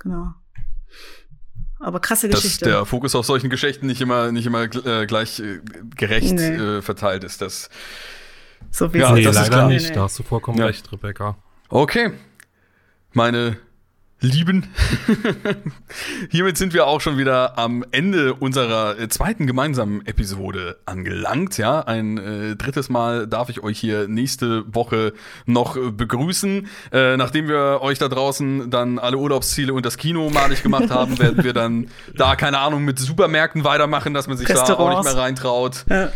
S2: genau. Aber krasse
S1: Dass
S2: Geschichte.
S1: der Fokus auf solchen Geschichten nicht immer, nicht immer äh, gleich äh, gerecht
S2: Nee.
S1: äh, verteilt ist. Das
S2: so wie
S1: Ja,
S3: nee,
S1: das ist
S3: leider
S1: klar.
S3: nicht. Da hast du vollkommen
S1: Ja.
S3: recht, Rebecca.
S1: Okay. Meine Lieben, hiermit sind wir auch schon wieder am Ende unserer äh, zweiten gemeinsamen Episode angelangt. Ja, ein äh, drittes Mal darf ich euch hier nächste Woche noch äh, begrüßen. Äh, nachdem wir euch da draußen dann alle Urlaubsziele und das Kino malig gemacht haben, werden wir dann da keine Ahnung mit Supermärkten weitermachen, dass man sich da auch nicht mehr reintraut.
S2: Ja.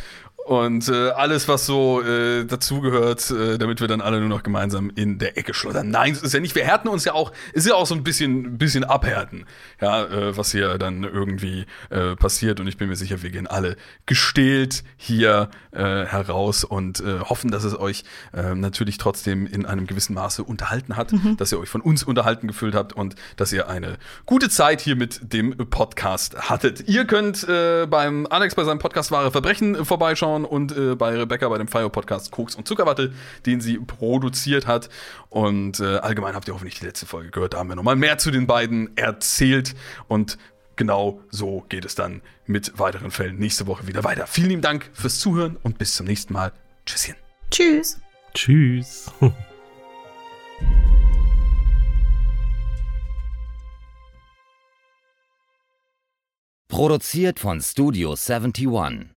S1: Und äh, alles, was so äh, dazugehört, äh, damit wir dann alle nur noch gemeinsam in der Ecke schlottern. Nein, es ist ja nicht. Wir härten uns ja auch, ist ja auch so ein bisschen, bisschen abhärten, ja, äh, was hier dann irgendwie äh, passiert. Und ich bin mir sicher, wir gehen alle gestählt hier äh, heraus und äh, hoffen, dass es euch äh, natürlich trotzdem in einem gewissen Maße unterhalten hat, dass ihr euch von uns unterhalten gefühlt habt und dass ihr eine gute Zeit hier mit dem Podcast hattet. Ihr könnt äh, beim Alex bei seinem Podcast Wahre Verbrechen äh, vorbeischauen und äh, bei Rebecca bei dem Fire Podcast Koks und Zuckerwatte, den sie produziert hat. Und äh, allgemein habt ihr hoffentlich die letzte Folge gehört. Da haben wir nochmal mehr zu den beiden erzählt und genau so geht es dann mit weiteren Fällen nächste Woche wieder weiter. Vielen lieben Dank fürs Zuhören und bis zum nächsten Mal. Tschüsschen.
S2: Tschüss.
S3: Tschüss.
S4: Produziert von Studio 71.